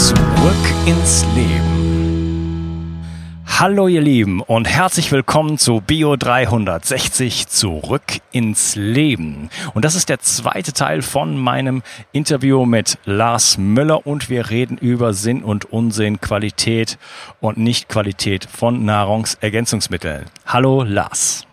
Zurück ins Leben. Hallo ihr Lieben und herzlich willkommen zu Bio 360 Zurück ins Leben. Und das ist der zweite Teil von meinem Interview mit Lars Müller und wir reden über Sinn und Unsinn, Qualität und Nicht-Qualität von Nahrungsergänzungsmitteln. Hallo Lars.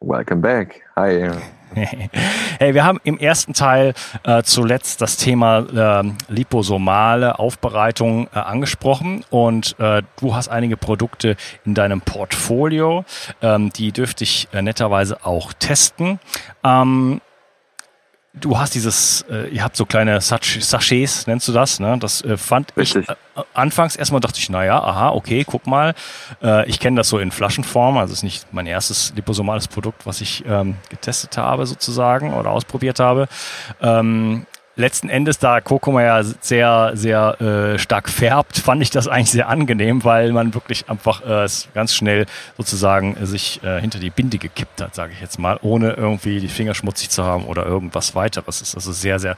Welcome back. Hi. hey, wir haben im ersten Teil äh, zuletzt das Thema äh, liposomale Aufbereitung äh, angesprochen und äh, du hast einige Produkte in deinem Portfolio, ähm, die dürfte ich äh, netterweise auch testen. Ähm, du hast dieses, äh, ihr habt so kleine Sachets, nennst du das, ne? Das äh, fand Richtig. ich äh, anfangs erstmal dachte ich, naja, aha, okay, guck mal. Äh, ich kenne das so in Flaschenform, also ist nicht mein erstes liposomales Produkt, was ich ähm, getestet habe sozusagen oder ausprobiert habe. Ähm, letzten Endes, da Kurkuma ja sehr, sehr äh, stark färbt, fand ich das eigentlich sehr angenehm, weil man wirklich einfach äh, ganz schnell sozusagen äh, sich äh, hinter die Binde gekippt hat, sage ich jetzt mal, ohne irgendwie die Finger schmutzig zu haben oder irgendwas weiteres. Ist also sehr, sehr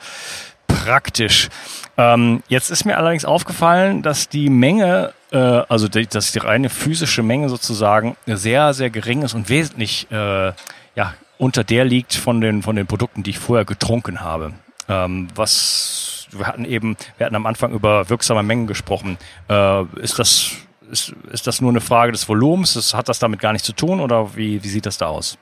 praktisch. Ähm, jetzt ist mir allerdings aufgefallen, dass die Menge, äh, also die, dass die reine physische Menge sozusagen sehr, sehr gering ist und wesentlich äh, ja, unter der liegt von den, von den Produkten, die ich vorher getrunken habe. Ähm, was wir hatten eben, wir hatten am Anfang über wirksame Mengen gesprochen. Äh, ist das ist, ist das nur eine Frage des Volumens? Das, hat das damit gar nichts zu tun oder wie, wie sieht das da aus?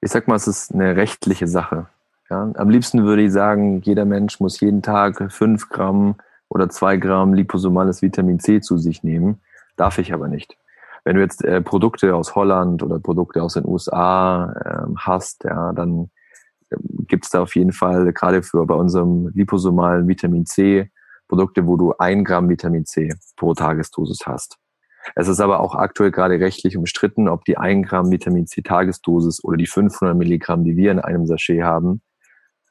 Ich sag mal, es ist eine rechtliche Sache. Ja? Am liebsten würde ich sagen, jeder Mensch muss jeden Tag fünf Gramm oder zwei Gramm liposomales Vitamin C zu sich nehmen. Darf ich aber nicht. Wenn du jetzt äh, Produkte aus Holland oder Produkte aus den USA äh, hast, ja, dann gibt es da auf jeden Fall gerade für bei unserem liposomalen Vitamin C Produkte, wo du ein Gramm Vitamin C pro Tagesdosis hast. Es ist aber auch aktuell gerade rechtlich umstritten, ob die ein Gramm Vitamin C Tagesdosis oder die 500 Milligramm, die wir in einem Sachet haben,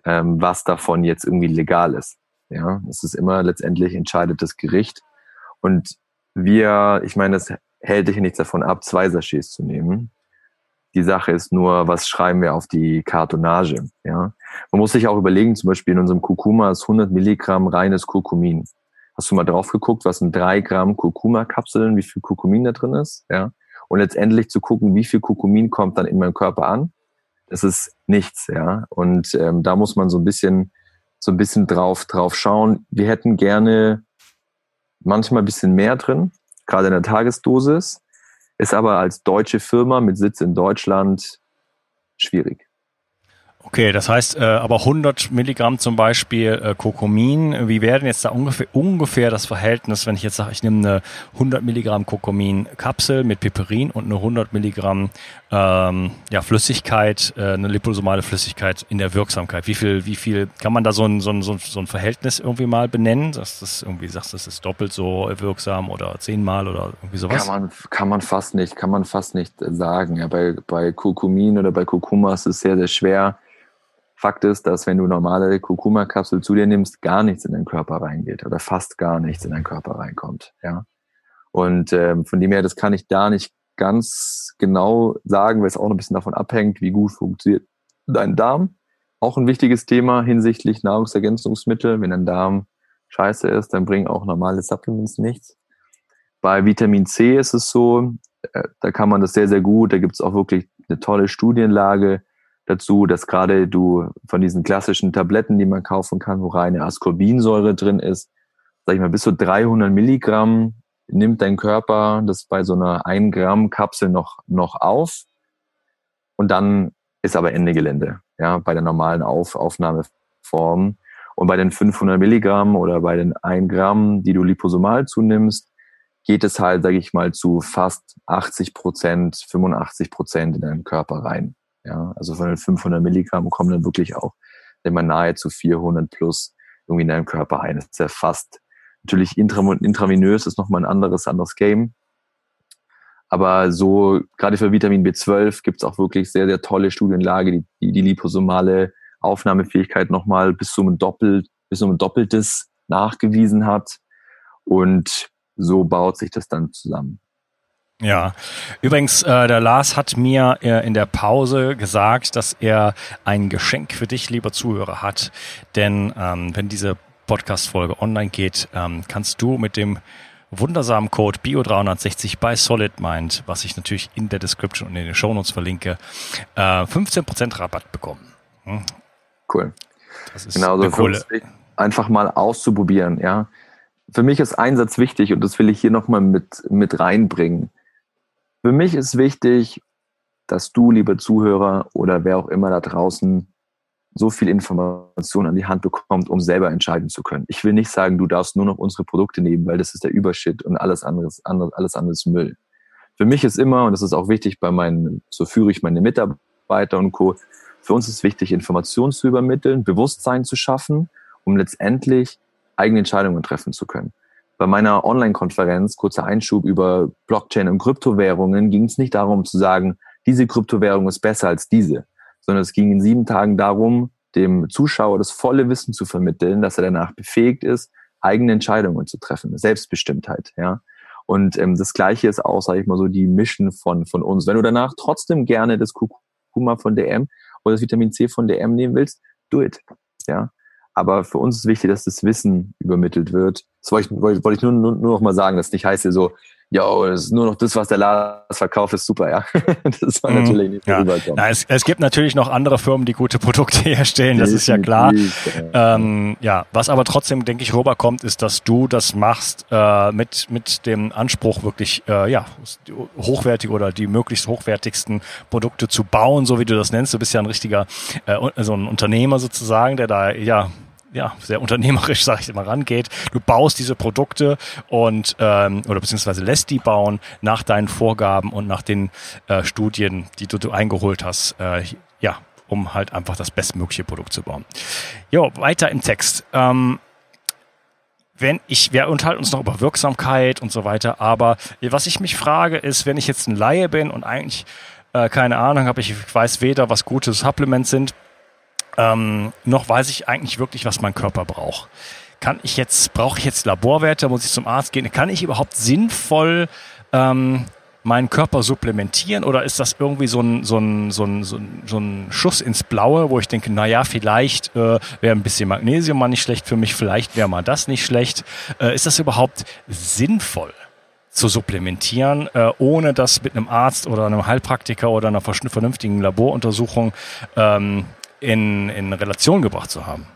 ähm, was davon jetzt irgendwie legal ist. Ja, es ist immer letztendlich entscheidet das Gericht. Und wir, ich meine, das hält dich nichts davon ab, zwei Sachets zu nehmen. Die Sache ist nur, was schreiben wir auf die Kartonage? Ja, man muss sich auch überlegen, zum Beispiel in unserem Kurkuma ist 100 Milligramm reines Kurkumin. Hast du mal drauf geguckt, was sind drei Gramm Kurkuma-Kapseln, wie viel Kurkumin da drin ist? Ja, und letztendlich zu gucken, wie viel Kurkumin kommt dann in meinem Körper an. Das ist nichts, ja. Und ähm, da muss man so ein bisschen, so ein bisschen drauf, drauf schauen. Wir hätten gerne manchmal ein bisschen mehr drin, gerade in der Tagesdosis ist aber als deutsche Firma mit Sitz in Deutschland schwierig. Okay, das heißt äh, aber 100 Milligramm zum Beispiel äh, Kokomin. Wie wäre denn jetzt da ungefähr, ungefähr das Verhältnis, wenn ich jetzt sage, ich nehme eine 100 Milligramm Kokomin-Kapsel mit Piperin und eine 100 Milligramm ähm, ja, Flüssigkeit, äh, eine liposomale Flüssigkeit in der Wirksamkeit? Wie viel, wie viel kann man da so ein, so ein, so ein Verhältnis irgendwie mal benennen? Dass das irgendwie sagst, das ist doppelt so wirksam oder zehnmal oder irgendwie sowas? Kann man, kann man fast nicht, kann man fast nicht sagen. Ja, bei, bei Kurkumin oder bei Kurkuma ist es sehr, sehr schwer Fakt ist, dass wenn du normale Kurkuma-Kapsel zu dir nimmst, gar nichts in deinen Körper reingeht oder fast gar nichts in deinen Körper reinkommt. Ja. Und ähm, von dem her, das kann ich da nicht ganz genau sagen, weil es auch ein bisschen davon abhängt, wie gut funktioniert dein Darm. Auch ein wichtiges Thema hinsichtlich Nahrungsergänzungsmittel. Wenn dein Darm scheiße ist, dann bringen auch normale Supplements nichts. Bei Vitamin C ist es so, äh, da kann man das sehr, sehr gut. Da gibt es auch wirklich eine tolle Studienlage dazu, dass gerade du von diesen klassischen Tabletten, die man kaufen kann, wo reine Ascorbinsäure drin ist, sag ich mal, bis zu 300 Milligramm nimmt dein Körper das bei so einer 1 Gramm Kapsel noch, noch auf. Und dann ist aber Ende Gelände, ja, bei der normalen auf Aufnahmeform. Und bei den 500 Milligramm oder bei den 1 Gramm, die du liposomal zunimmst, geht es halt, sage ich mal, zu fast 80 Prozent, 85 Prozent in deinen Körper rein. Ja, also von den 500 Milligramm kommen dann wirklich auch immer nahe zu 400 plus irgendwie in deinem Körper ein. Das ist ja fast natürlich intravenös ist nochmal ein anderes, anderes Game. Aber so, gerade für Vitamin B12 gibt es auch wirklich sehr, sehr tolle Studienlage, die die, die liposomale Aufnahmefähigkeit nochmal bis zu einem Doppelt, bis zu einem Doppeltes nachgewiesen hat. Und so baut sich das dann zusammen. Ja, übrigens, äh, der Lars hat mir äh, in der Pause gesagt, dass er ein Geschenk für dich, lieber Zuhörer, hat. Denn ähm, wenn diese Podcast-Folge online geht, ähm, kannst du mit dem wundersamen Code BIO360 bei SolidMind, was ich natürlich in der Description und in den Shownotes verlinke, äh, 15% Rabatt bekommen. Hm? Cool. Das ist genau, so coole einfach mal auszuprobieren, ja. Für mich ist ein Satz wichtig und das will ich hier nochmal mit, mit reinbringen. Für mich ist wichtig, dass du, liebe Zuhörer oder wer auch immer da draußen, so viel Information an die Hand bekommt, um selber entscheiden zu können. Ich will nicht sagen, du darfst nur noch unsere Produkte nehmen, weil das ist der Übershit und alles anderes, alles anderes Müll. Für mich ist immer, und das ist auch wichtig bei meinen, so führe ich meine Mitarbeiter und Co., für uns ist wichtig, Informationen zu übermitteln, Bewusstsein zu schaffen, um letztendlich eigene Entscheidungen treffen zu können. Bei meiner Online-Konferenz, kurzer Einschub über Blockchain und Kryptowährungen, ging es nicht darum zu sagen, diese Kryptowährung ist besser als diese, sondern es ging in sieben Tagen darum, dem Zuschauer das volle Wissen zu vermitteln, dass er danach befähigt ist, eigene Entscheidungen zu treffen, Selbstbestimmtheit, ja. Und ähm, das Gleiche ist auch, sage ich mal so, die Mission von von uns. Wenn du danach trotzdem gerne das Kurkuma von DM oder das Vitamin C von DM nehmen willst, do it, ja. Aber für uns ist wichtig, dass das Wissen übermittelt wird. Das wollte ich, wollte ich nur, nur, nur noch mal sagen, dass nicht heißt hier so, ja, das ist nur noch das, was der Lars verkauft, ist super, ja. das war mhm. natürlich nicht ja. Na, es, es gibt natürlich noch andere Firmen, die gute Produkte herstellen, das ist ja klar. Ja. Ähm, ja, was aber trotzdem, denke ich, rüberkommt, ist, dass du das machst äh, mit, mit dem Anspruch, wirklich äh, ja, hochwertige oder die möglichst hochwertigsten Produkte zu bauen, so wie du das nennst. Du bist ja ein richtiger, äh, so ein Unternehmer sozusagen, der da ja ja, sehr unternehmerisch, sage ich immer, rangeht. Du baust diese Produkte und ähm, oder beziehungsweise lässt die bauen nach deinen Vorgaben und nach den äh, Studien, die du, du eingeholt hast. Äh, ja, um halt einfach das bestmögliche Produkt zu bauen. Jo, weiter im Text. Ähm, wenn ich, wir unterhalten uns noch über Wirksamkeit und so weiter, aber was ich mich frage ist, wenn ich jetzt ein Laie bin und eigentlich äh, keine Ahnung habe, ich weiß weder, was gute Supplements sind, ähm, noch weiß ich eigentlich wirklich, was mein Körper braucht. Kann ich jetzt, brauche ich jetzt Laborwerte, muss ich zum Arzt gehen? Kann ich überhaupt sinnvoll ähm, meinen Körper supplementieren oder ist das irgendwie so ein, so ein, so ein, so ein, so ein Schuss ins Blaue, wo ich denke, na ja, vielleicht äh, wäre ein bisschen Magnesium mal nicht schlecht für mich, vielleicht wäre mal das nicht schlecht. Äh, ist das überhaupt sinnvoll? zu supplementieren, äh, ohne das mit einem Arzt oder einem Heilpraktiker oder einer vernünftigen Laboruntersuchung ähm, in, in Relation gebracht zu haben.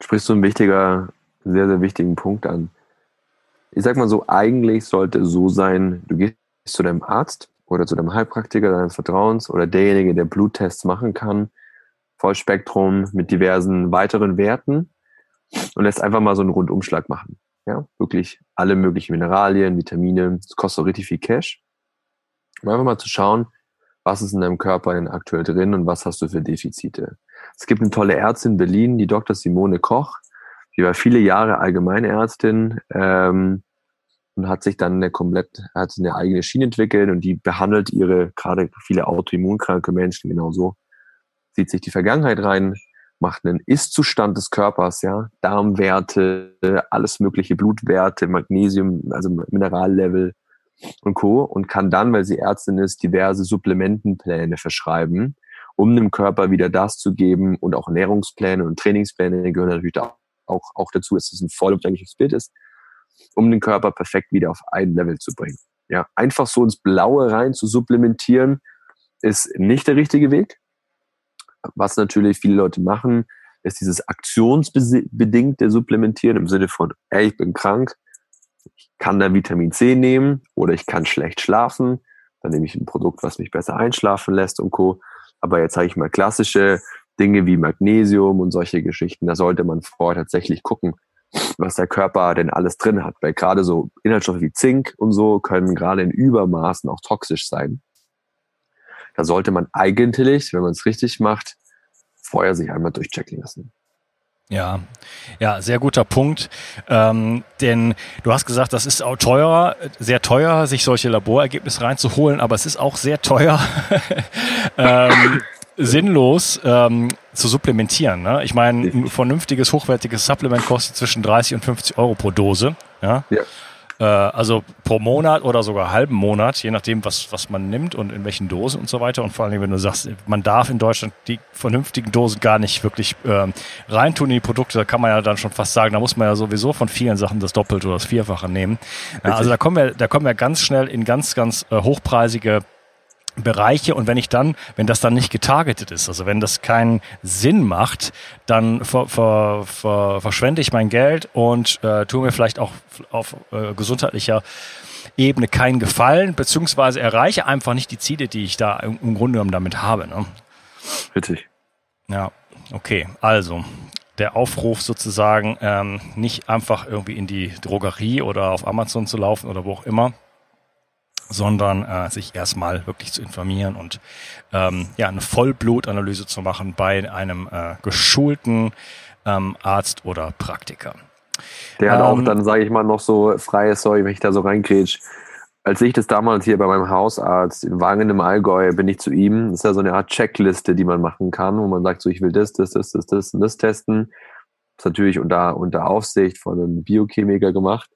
Sprichst du einen wichtiger, sehr, sehr wichtigen Punkt an. Ich sag mal so, eigentlich sollte es so sein, du gehst zu deinem Arzt oder zu deinem Heilpraktiker deines Vertrauens oder derjenige, der Bluttests machen kann, Vollspektrum mit diversen weiteren Werten und lässt einfach mal so einen Rundumschlag machen. Ja, wirklich alle möglichen Mineralien, Vitamine, das kostet auch richtig viel Cash. Um einfach mal zu schauen, was ist in deinem Körper denn aktuell drin und was hast du für Defizite. Es gibt eine tolle Ärztin in Berlin, die Dr. Simone Koch, die war viele Jahre Allgemeinärztin ähm, und hat sich dann eine komplett, hat eine eigene Schiene entwickelt und die behandelt ihre, gerade viele autoimmunkranke Menschen genauso, sieht sich die Vergangenheit rein, macht einen Ist-Zustand des Körpers, ja, Darmwerte, alles mögliche Blutwerte, Magnesium, also Minerallevel, und Co. und kann dann, weil sie Ärztin ist, diverse Supplementenpläne verschreiben, um dem Körper wieder das zu geben und auch Ernährungspläne und Trainingspläne gehören natürlich auch, auch, auch dazu, dass es ein vollumfängliches Bild ist, um den Körper perfekt wieder auf ein Level zu bringen. Ja, einfach so ins Blaue rein zu supplementieren, ist nicht der richtige Weg. Was natürlich viele Leute machen, ist dieses aktionsbedingte Supplementieren im Sinne von, ey, ich bin krank, ich kann da Vitamin C nehmen oder ich kann schlecht schlafen. Dann nehme ich ein Produkt, was mich besser einschlafen lässt und Co. Aber jetzt sage ich mal klassische Dinge wie Magnesium und solche Geschichten. Da sollte man vorher tatsächlich gucken, was der Körper denn alles drin hat. Weil gerade so Inhaltsstoffe wie Zink und so können gerade in Übermaßen auch toxisch sein. Da sollte man eigentlich, wenn man es richtig macht, vorher sich einmal durchchecken lassen. Ja, ja, sehr guter Punkt. Ähm, denn du hast gesagt, das ist auch teurer, sehr teuer, sich solche Laborergebnisse reinzuholen, aber es ist auch sehr teuer, ähm, sinnlos ähm, zu supplementieren. Ne? Ich meine, ein vernünftiges, hochwertiges Supplement kostet zwischen 30 und 50 Euro pro Dose. Ja. ja. Äh, also pro Monat oder sogar halben Monat, je nachdem, was, was man nimmt und in welchen Dosen und so weiter. Und vor allem, wenn du sagst, man darf in Deutschland die vernünftigen Dosen gar nicht wirklich äh, reintun in die Produkte, da kann man ja dann schon fast sagen, da muss man ja sowieso von vielen Sachen das Doppelte oder das Vierfache nehmen. Ja, also da kommen wir, da kommen wir ganz schnell in ganz, ganz äh, hochpreisige Bereiche und wenn ich dann, wenn das dann nicht getargetet ist, also wenn das keinen Sinn macht, dann ver, ver, ver, verschwende ich mein Geld und äh, tue mir vielleicht auch auf äh, gesundheitlicher Ebene keinen Gefallen, beziehungsweise erreiche einfach nicht die Ziele, die ich da im, im Grunde genommen damit habe. Ne? Richtig. Ja, okay. Also der Aufruf sozusagen, ähm, nicht einfach irgendwie in die Drogerie oder auf Amazon zu laufen oder wo auch immer, sondern äh, sich erstmal wirklich zu informieren und ähm, ja eine Vollblutanalyse zu machen bei einem äh, geschulten ähm, Arzt oder Praktiker. Der hat ähm, auch dann, sage ich mal, noch so freie, sorry, wenn ich da so reingrätsch. Als ich das damals hier bei meinem Hausarzt in Wangen im Allgäu bin ich zu ihm. Das ist ja so eine Art Checkliste, die man machen kann, wo man sagt, so ich will das, das, das, das, das und das testen. Das ist natürlich unter, unter Aufsicht von einem Biochemiker gemacht.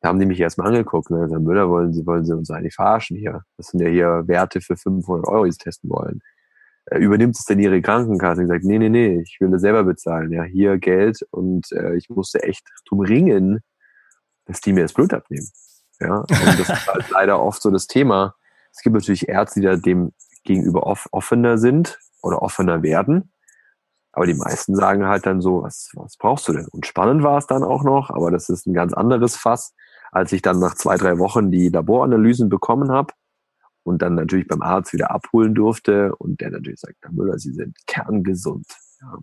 Da haben die mich erstmal angeguckt. Ne? Herr Müller, wollen Sie, wollen Sie uns eigentlich verarschen hier? Das sind ja hier Werte für 500 Euro, die Sie testen wollen. Äh, übernimmt es denn Ihre Krankenkasse? Ich gesagt, nee, nee, nee, ich will das selber bezahlen. Ja, hier Geld und äh, ich musste echt drum ringen, dass die mir das Blut abnehmen. Ja, und das ist halt leider oft so das Thema. Es gibt natürlich Ärzte, die da dem gegenüber off offener sind oder offener werden. Aber die meisten sagen halt dann so, was, was brauchst du denn? Und spannend war es dann auch noch, aber das ist ein ganz anderes Fass als ich dann nach zwei, drei Wochen die Laboranalysen bekommen habe und dann natürlich beim Arzt wieder abholen durfte und der natürlich sagt, Herr Müller, Sie sind kerngesund. Ja,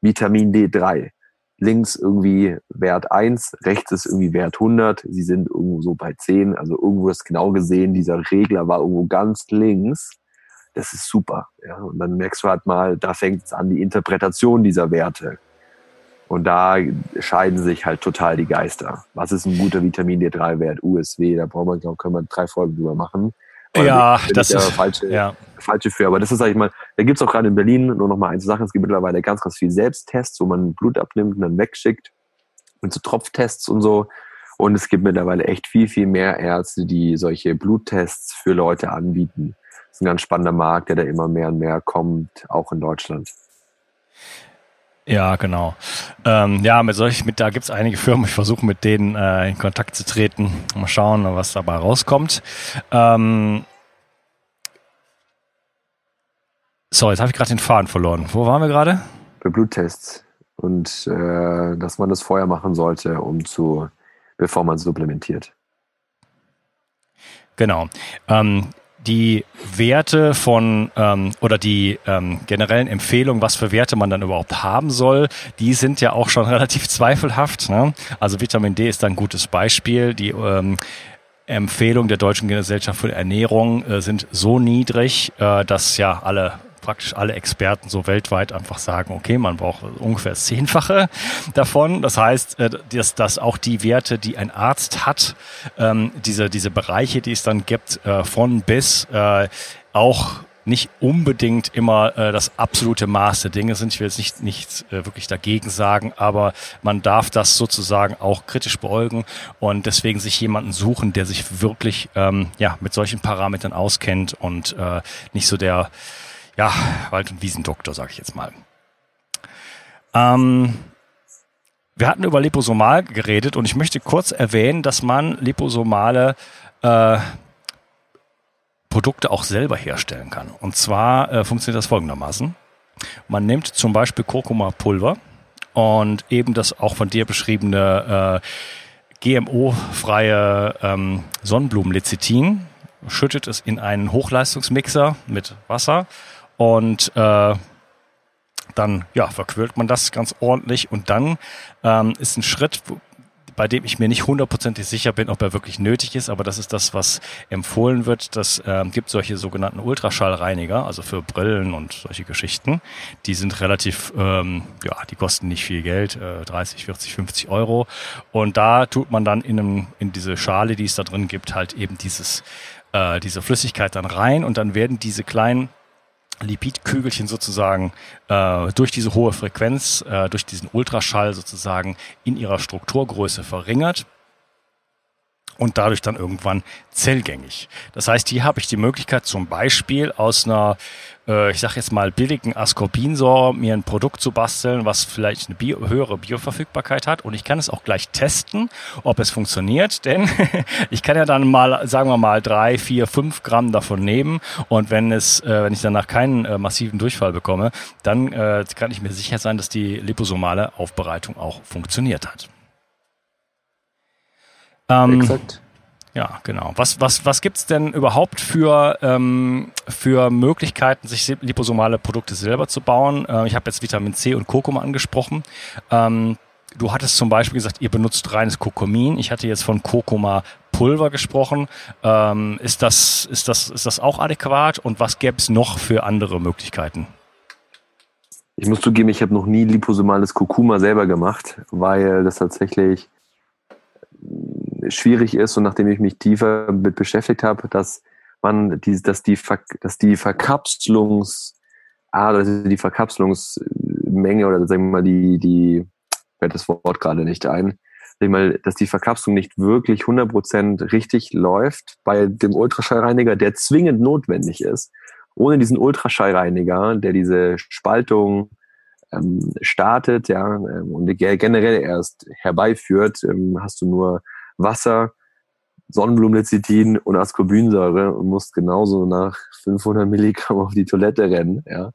Vitamin D3. Links irgendwie Wert 1, rechts ist irgendwie Wert 100. Sie sind irgendwo so bei 10. Also irgendwo ist genau gesehen, dieser Regler war irgendwo ganz links. Das ist super. Ja, und dann merkst du halt mal, da fängt es an, die Interpretation dieser Werte. Und da scheiden sich halt total die Geister. Was ist ein guter Vitamin D3-Wert? USW, da brauchen wir, glaube können wir drei Folgen drüber machen. Aber ja, das ist falsche, ja. falsche für. Aber das ist, sag ich mal, da gibt's auch gerade in Berlin nur noch mal eine Sache. Es gibt mittlerweile ganz, ganz viel Selbsttests, wo man Blut abnimmt und dann wegschickt. Und so Tropftests und so. Und es gibt mittlerweile echt viel, viel mehr Ärzte, die solche Bluttests für Leute anbieten. Das ist ein ganz spannender Markt, der da immer mehr und mehr kommt, auch in Deutschland. Ja, genau. Ähm, ja, mit solch, mit da gibt's einige Firmen. Ich versuche mit denen äh, in Kontakt zu treten. Mal schauen, was dabei rauskommt. Ähm, so, jetzt habe ich gerade den Faden verloren. Wo waren wir gerade? Bei Bluttests und äh, dass man das vorher machen sollte, um zu, bevor man supplementiert. Genau. Ähm, die Werte von ähm, oder die ähm, generellen Empfehlungen, was für Werte man dann überhaupt haben soll, die sind ja auch schon relativ zweifelhaft. Ne? Also Vitamin D ist ein gutes Beispiel. Die ähm, Empfehlungen der Deutschen Gesellschaft für Ernährung äh, sind so niedrig, äh, dass ja alle praktisch alle Experten so weltweit einfach sagen, okay, man braucht ungefähr das Zehnfache davon. Das heißt, äh, dass, dass auch die Werte, die ein Arzt hat, ähm, diese, diese Bereiche, die es dann gibt, äh, von bis, äh, auch nicht unbedingt immer äh, das absolute Maß der Dinge sind. Ich will jetzt nicht, nicht äh, wirklich dagegen sagen, aber man darf das sozusagen auch kritisch beäugen und deswegen sich jemanden suchen, der sich wirklich ähm, ja, mit solchen Parametern auskennt und äh, nicht so der ja, Wald- und Wiesendoktor, sage ich jetzt mal. Ähm, wir hatten über Liposomal geredet und ich möchte kurz erwähnen, dass man liposomale äh, Produkte auch selber herstellen kann. Und zwar äh, funktioniert das folgendermaßen. Man nimmt zum Beispiel Kurkuma-Pulver und eben das auch von dir beschriebene äh, GMO-freie ähm, Sonnenblumenlecithin, schüttet es in einen Hochleistungsmixer mit Wasser und äh, dann ja, verquirlt man das ganz ordentlich und dann ähm, ist ein Schritt, bei dem ich mir nicht hundertprozentig sicher bin, ob er wirklich nötig ist, aber das ist das, was empfohlen wird. Das ähm, gibt solche sogenannten Ultraschallreiniger, also für Brillen und solche Geschichten. Die sind relativ, ähm, ja, die kosten nicht viel Geld, äh, 30, 40, 50 Euro. Und da tut man dann in, einem, in diese Schale, die es da drin gibt, halt eben dieses, äh, diese Flüssigkeit dann rein und dann werden diese kleinen Lipidkügelchen sozusagen äh, durch diese hohe Frequenz, äh, durch diesen Ultraschall sozusagen in ihrer Strukturgröße verringert und dadurch dann irgendwann zellgängig. Das heißt, hier habe ich die Möglichkeit zum Beispiel aus einer, äh, ich sage jetzt mal billigen Ascorbinsäure mir ein Produkt zu basteln, was vielleicht eine Bio, höhere Bioverfügbarkeit hat und ich kann es auch gleich testen, ob es funktioniert, denn ich kann ja dann mal, sagen wir mal, drei, vier, fünf Gramm davon nehmen und wenn es, äh, wenn ich danach keinen äh, massiven Durchfall bekomme, dann äh, kann ich mir sicher sein, dass die liposomale Aufbereitung auch funktioniert hat. Ähm, Exakt. Ja, genau. Was, was, was gibt's denn überhaupt für, ähm, für Möglichkeiten, sich liposomale Produkte selber zu bauen? Äh, ich habe jetzt Vitamin C und Kurkuma angesprochen. Ähm, du hattest zum Beispiel gesagt, ihr benutzt reines Kokomin. Ich hatte jetzt von Kurkuma Pulver gesprochen. Ähm, ist, das, ist, das, ist das auch adäquat? Und was gäbe es noch für andere Möglichkeiten? Ich muss zugeben, ich habe noch nie liposomales Kurkuma selber gemacht, weil das tatsächlich schwierig ist und nachdem ich mich tiefer mit beschäftigt habe, dass man die, dass die, dass die Verkapselungs, also die Verkapselungsmenge oder sagen wir mal die, die, fällt das Wort gerade nicht ein, mal, dass die Verkapselung nicht wirklich 100% richtig läuft bei dem Ultraschallreiniger, der zwingend notwendig ist. Ohne diesen Ultraschallreiniger, der diese Spaltung ähm, startet, ja, ähm, und generell erst herbeiführt, ähm, hast du nur Wasser, Sonnenblumenlecithin und Ascorbinsäure und musst genauso nach 500 Milligramm auf die Toilette rennen. Ja.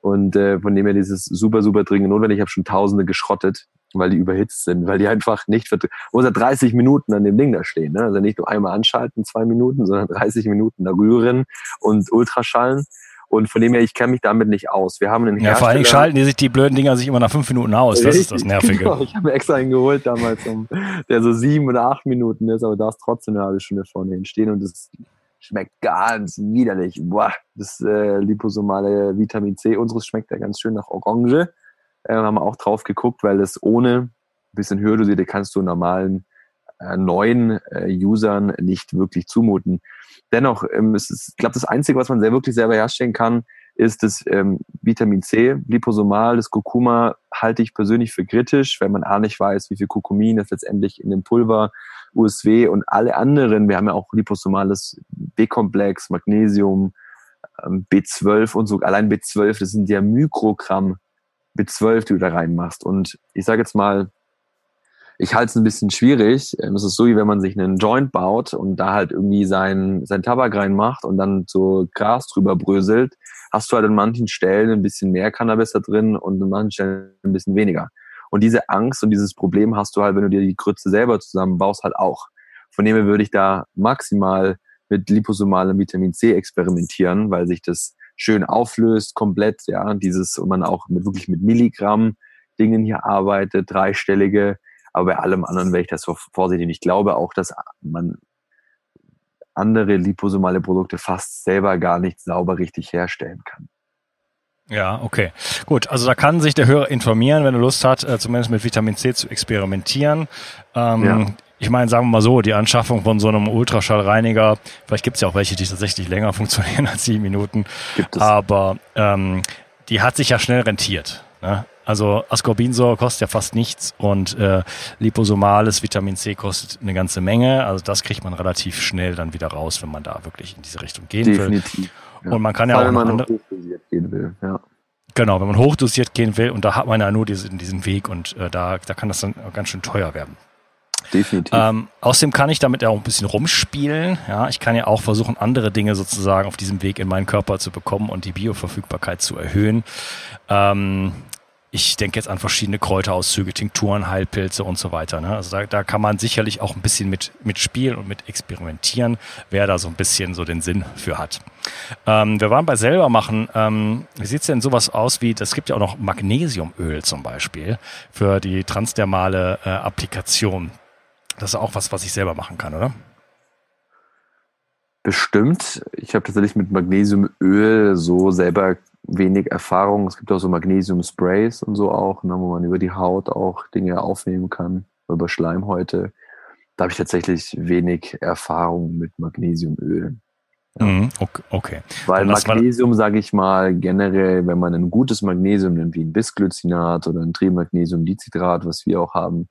Und äh, von dem her dieses super, super dringend notwendig. Ich habe schon Tausende geschrottet, weil die überhitzt sind, weil die einfach nicht muss 30 Minuten an dem Ding da stehen. Ne? Also nicht nur einmal anschalten, zwei Minuten, sondern 30 Minuten da rühren und Ultraschallen. Und von dem her, ich kenne mich damit nicht aus. Wir haben einen Ja, vor Dingen schalten die sich die blöden Dinger sich immer nach fünf Minuten aus. Das ist das Nervige. Genau. Ich habe mir extra einen geholt damals, um, der so sieben oder acht Minuten ist, aber da ist trotzdem eine halbe Stunde vorne hinstehen und das schmeckt ganz widerlich. Boah, das äh, liposomale Vitamin C unseres schmeckt ja ganz schön nach Orange. Äh, haben wir auch drauf geguckt, weil das ohne ein bisschen höher dosierte kannst du normalen neuen äh, Usern nicht wirklich zumuten dennoch, ähm, ist, ich glaube, das Einzige, was man sehr wirklich selber herstellen kann, ist das ähm, Vitamin C, Liposomal, das Kurkuma halte ich persönlich für kritisch, wenn man A nicht weiß, wie viel Kurkumin ist letztendlich in dem Pulver, USW und alle anderen. Wir haben ja auch liposomales B-Komplex, Magnesium, ähm, B12 und so. Allein B12, das sind ja Mikrogramm B12, die du da reinmachst. Und ich sage jetzt mal, ich halte es ein bisschen schwierig. Ähm, es ist so, wie wenn man sich einen Joint baut und da halt irgendwie sein, sein Tabak reinmacht und dann so Gras drüber bröselt, hast du halt an manchen Stellen ein bisschen mehr Cannabis da drin und an manchen Stellen ein bisschen weniger. Und diese Angst und dieses Problem hast du halt, wenn du dir die Grütze selber zusammenbaust, halt auch. Von dem her würde ich da maximal mit liposomalem Vitamin C experimentieren, weil sich das schön auflöst, komplett, ja, dieses, und man auch mit, wirklich mit Milligramm Dingen hier arbeitet, dreistellige, aber bei allem anderen wäre ich das so vorsichtig. Ich glaube auch, dass man andere liposomale Produkte fast selber gar nicht sauber richtig herstellen kann. Ja, okay. Gut, also da kann sich der Hörer informieren, wenn er Lust hat, äh, zumindest mit Vitamin C zu experimentieren. Ähm, ja. Ich meine, sagen wir mal so, die Anschaffung von so einem Ultraschallreiniger, vielleicht gibt es ja auch welche, die tatsächlich länger funktionieren als sieben Minuten, gibt es. aber ähm, die hat sich ja schnell rentiert. Ne? Also Ascorbinsäure kostet ja fast nichts und äh, liposomales Vitamin C kostet eine ganze Menge. Also das kriegt man relativ schnell dann wieder raus, wenn man da wirklich in diese Richtung gehen Definitiv, will. Ja. Und man kann ja Vor auch noch andere, hochdosiert gehen will. Ja. Genau, wenn man hochdosiert gehen will und da hat man ja nur diesen, diesen Weg und äh, da, da kann das dann ganz schön teuer werden. Definitiv. Ähm, außerdem kann ich damit ja auch ein bisschen rumspielen. Ja, ich kann ja auch versuchen, andere Dinge sozusagen auf diesem Weg in meinen Körper zu bekommen und die Bioverfügbarkeit zu erhöhen. Ähm, ich denke jetzt an verschiedene Kräuterauszüge, Tinkturen, Heilpilze und so weiter. Ne? Also da, da kann man sicherlich auch ein bisschen mit, mit spielen und mit experimentieren, wer da so ein bisschen so den Sinn für hat. Ähm, wir waren bei selber machen. Ähm, wie sieht's denn sowas aus wie, das gibt ja auch noch Magnesiumöl zum Beispiel für die transdermale äh, Applikation. Das ist auch was, was ich selber machen kann, oder? Bestimmt. Ich habe tatsächlich mit Magnesiumöl so selber wenig Erfahrung. Es gibt auch so Magnesium-Sprays und so auch, ne, wo man über die Haut auch Dinge aufnehmen kann, über Schleimhäute. Da habe ich tatsächlich wenig Erfahrung mit Magnesiumöl. Ja. Mhm, okay. Weil Magnesium, sage ich mal, generell, wenn man ein gutes Magnesium nimmt, wie ein Bisglycinat oder ein Trimagnesiumdicitrat, was wir auch haben,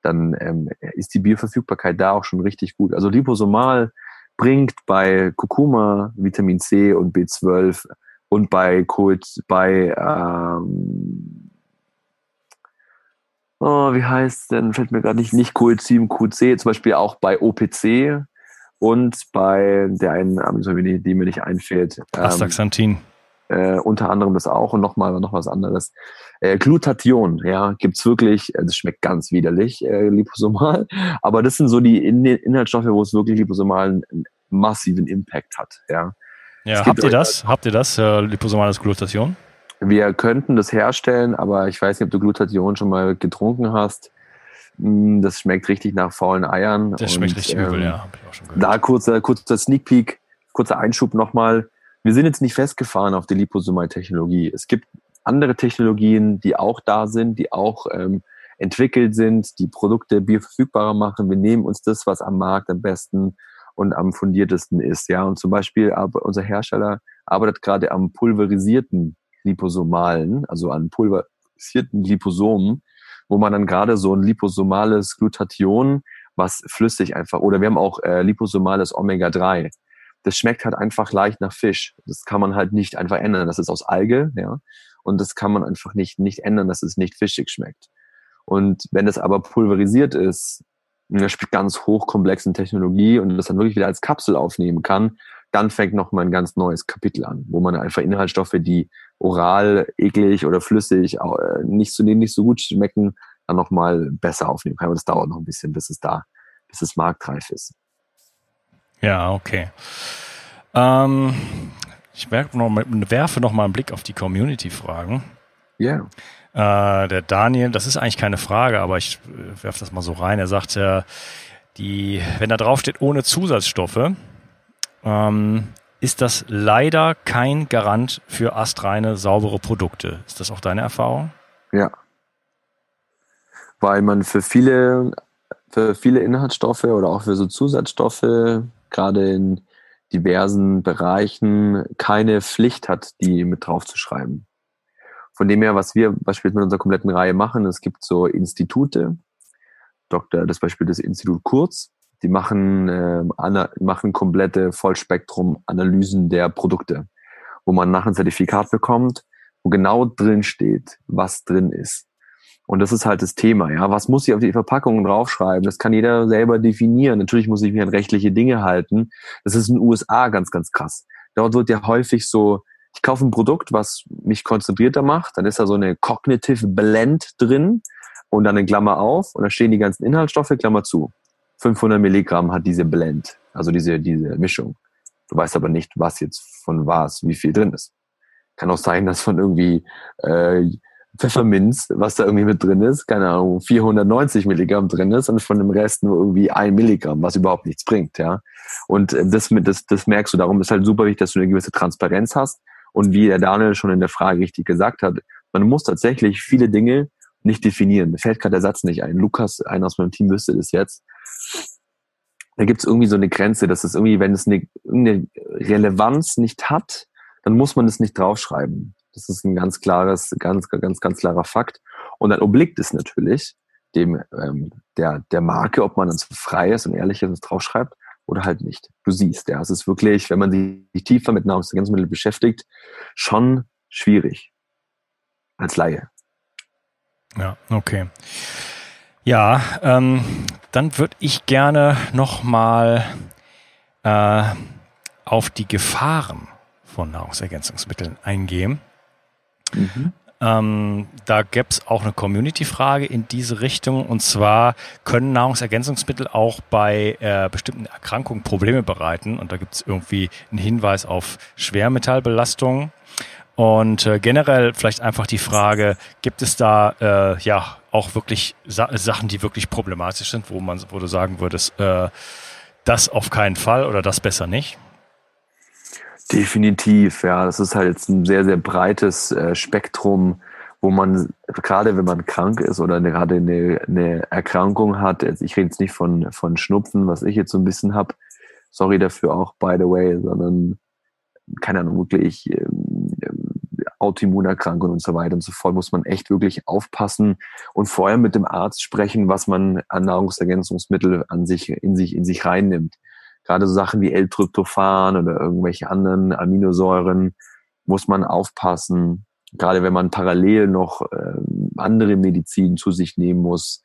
dann ähm, ist die Bioverfügbarkeit da auch schon richtig gut. Also liposomal bringt bei Kurkuma Vitamin C und B12 und bei Kult, bei ähm, oh, wie heißt denn, fällt mir gerade nicht, nicht Coenzym QC, zum Beispiel auch bei OPC und bei der einen, die mir nicht einfällt. Ähm, Astaxanthin. Äh, unter anderem das auch und nochmal noch was anderes. Äh, Glutathion, ja, gibt's wirklich, äh, das schmeckt ganz widerlich, äh, liposomal, aber das sind so die In Inhaltsstoffe, wo es wirklich liposomal einen massiven Impact hat, ja. Ja, habt ihr das? Habt ihr das, äh, liposomales Glutathion? Wir könnten das herstellen, aber ich weiß nicht, ob du Glutathion schon mal getrunken hast. Mm, das schmeckt richtig nach faulen Eiern. Das schmeckt richtig ähm, übel, ja. Hab ich auch schon gehört. Da kurzer, kurzer Sneak Peek, kurzer Einschub nochmal. Wir sind jetzt nicht festgefahren auf die Liposomal-Technologie. Es gibt andere Technologien, die auch da sind, die auch ähm, entwickelt sind, die Produkte bioverfügbarer machen. Wir nehmen uns das, was am Markt am besten und am fundiertesten ist. Ja, und zum Beispiel unser Hersteller arbeitet gerade am pulverisierten Liposomalen, also an pulverisierten Liposomen, wo man dann gerade so ein liposomales Glutathion, was flüssig einfach, oder wir haben auch äh, liposomales Omega-3. Das schmeckt halt einfach leicht nach Fisch. Das kann man halt nicht einfach ändern. Das ist aus Alge, ja. Und das kann man einfach nicht, nicht ändern, dass es nicht fischig schmeckt. Und wenn es aber pulverisiert ist, einer ganz hochkomplexen Technologie und das dann wirklich wieder als Kapsel aufnehmen kann, dann fängt nochmal ein ganz neues Kapitel an, wo man einfach Inhaltsstoffe, die oral eklig oder flüssig äh, nicht so, nicht so gut schmecken, dann nochmal besser aufnehmen kann. Aber das dauert noch ein bisschen, bis es da, bis es marktreif ist. Ja, okay. Ähm, ich werfe noch mal, werfe noch mal einen Blick auf die Community-Fragen. Ja. Yeah. Äh, der Daniel, das ist eigentlich keine Frage, aber ich äh, werfe das mal so rein. Er sagt ja, die, wenn da drauf steht ohne Zusatzstoffe, ähm, ist das leider kein Garant für astreine, saubere Produkte. Ist das auch deine Erfahrung? Ja. Weil man für viele, für viele Inhaltsstoffe oder auch für so Zusatzstoffe, gerade in diversen Bereichen, keine Pflicht hat, die mit drauf zu schreiben. Von dem her, was wir beispielsweise mit unserer kompletten Reihe machen, es gibt so Institute, Dr. das Beispiel das Institut Kurz, die machen, äh, machen komplette Vollspektrum-Analysen der Produkte, wo man nach ein Zertifikat bekommt, wo genau drin steht, was drin ist. Und das ist halt das Thema, ja. Was muss ich auf die Verpackungen draufschreiben? Das kann jeder selber definieren. Natürlich muss ich mich an rechtliche Dinge halten. Das ist in den USA ganz, ganz krass. Dort wird ja häufig so ich kaufe ein Produkt, was mich konzentrierter macht, dann ist da so eine Cognitive Blend drin und dann eine Klammer auf und da stehen die ganzen Inhaltsstoffe, Klammer zu. 500 Milligramm hat diese Blend, also diese, diese Mischung. Du weißt aber nicht, was jetzt von was, wie viel drin ist. Kann auch sein, dass von irgendwie äh, Pfefferminz, was da irgendwie mit drin ist, keine Ahnung, 490 Milligramm drin ist und von dem Rest nur irgendwie ein Milligramm, was überhaupt nichts bringt, ja. Und äh, das, das, das merkst du. Darum ist halt super wichtig, dass du eine gewisse Transparenz hast und wie der Daniel schon in der Frage richtig gesagt hat, man muss tatsächlich viele Dinge nicht definieren. Mir fällt gerade der Satz nicht ein. Lukas, einer aus meinem Team, wüsste das jetzt. Da gibt es irgendwie so eine Grenze, dass es irgendwie, wenn es eine, irgendeine Relevanz nicht hat, dann muss man es nicht draufschreiben. Das ist ein ganz klares, ganz, ganz, ganz klarer Fakt. Und dann obliegt es natürlich dem ähm, der, der Marke, ob man so frei ist und ehrlich ist und draufschreibt oder halt nicht. Du siehst, ja, es ist wirklich, wenn man sich tiefer mit Nahrungsergänzungsmitteln beschäftigt, schon schwierig als Laie. Ja, okay. Ja, ähm, dann würde ich gerne nochmal äh, auf die Gefahren von Nahrungsergänzungsmitteln eingehen. Mhm. Ähm, da gäbe es auch eine Community-Frage in diese Richtung. Und zwar können Nahrungsergänzungsmittel auch bei äh, bestimmten Erkrankungen Probleme bereiten. Und da gibt es irgendwie einen Hinweis auf Schwermetallbelastung. Und äh, generell vielleicht einfach die Frage, gibt es da äh, ja auch wirklich Sa Sachen, die wirklich problematisch sind, wo man, wo du sagen würdest, äh, das auf keinen Fall oder das besser nicht? Definitiv, ja. Das ist halt jetzt ein sehr, sehr breites äh, Spektrum, wo man, gerade wenn man krank ist oder gerade eine, eine Erkrankung hat, also ich rede jetzt nicht von, von Schnupfen, was ich jetzt so ein bisschen habe, sorry dafür auch, by the way, sondern keine Ahnung, wirklich ähm, Autoimmunerkrankungen und so weiter und so fort, muss man echt wirklich aufpassen und vorher mit dem Arzt sprechen, was man an Nahrungsergänzungsmittel an sich, in sich, in sich reinnimmt gerade so Sachen wie L-Tryptophan oder irgendwelche anderen Aminosäuren muss man aufpassen. Gerade wenn man parallel noch äh, andere Medizin zu sich nehmen muss,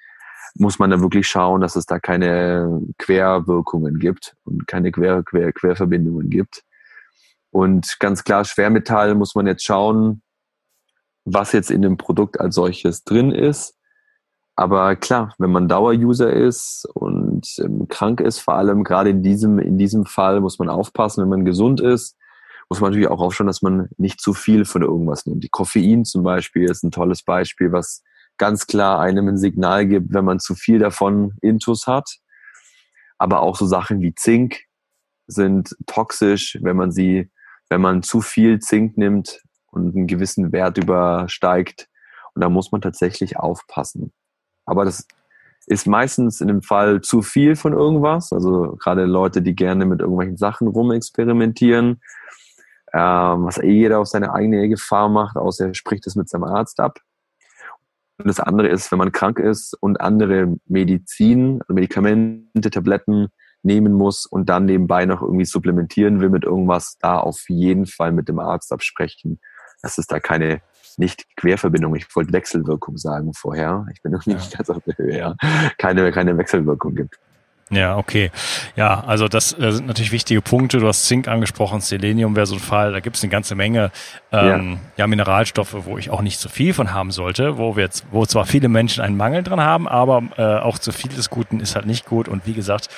muss man da wirklich schauen, dass es da keine Querwirkungen gibt und keine Quer, Quer, Querverbindungen gibt. Und ganz klar, Schwermetall muss man jetzt schauen, was jetzt in dem Produkt als solches drin ist. Aber klar, wenn man Daueruser ist und ähm, krank ist, vor allem gerade in diesem, in diesem Fall muss man aufpassen, wenn man gesund ist, muss man natürlich auch aufschauen, dass man nicht zu viel von irgendwas nimmt. Die Koffein zum Beispiel ist ein tolles Beispiel, was ganz klar einem ein Signal gibt, wenn man zu viel davon intus hat. Aber auch so Sachen wie Zink sind toxisch, wenn man sie, wenn man zu viel Zink nimmt und einen gewissen Wert übersteigt. Und da muss man tatsächlich aufpassen. Aber das ist meistens in dem Fall zu viel von irgendwas. Also gerade Leute, die gerne mit irgendwelchen Sachen rumexperimentieren, ähm, was eh jeder auf seine eigene Gefahr macht, außer er spricht es mit seinem Arzt ab. Und das andere ist, wenn man krank ist und andere Medizin, Medikamente, Tabletten nehmen muss und dann nebenbei noch irgendwie supplementieren will mit irgendwas, da auf jeden Fall mit dem Arzt absprechen, dass es da keine nicht Querverbindung, ich wollte Wechselwirkung sagen vorher. Ich bin noch nicht ja. ganz auf der Höhe, ja. Keine, keine Wechselwirkung gibt. Ja, okay. Ja, also das äh, sind natürlich wichtige Punkte. Du hast Zink angesprochen, Selenium wäre so ein Fall. Da gibt es eine ganze Menge ähm, ja. ja. Mineralstoffe, wo ich auch nicht zu viel von haben sollte, wo wir jetzt, wo zwar viele Menschen einen Mangel dran haben, aber äh, auch zu viel des Guten ist halt nicht gut. Und wie gesagt,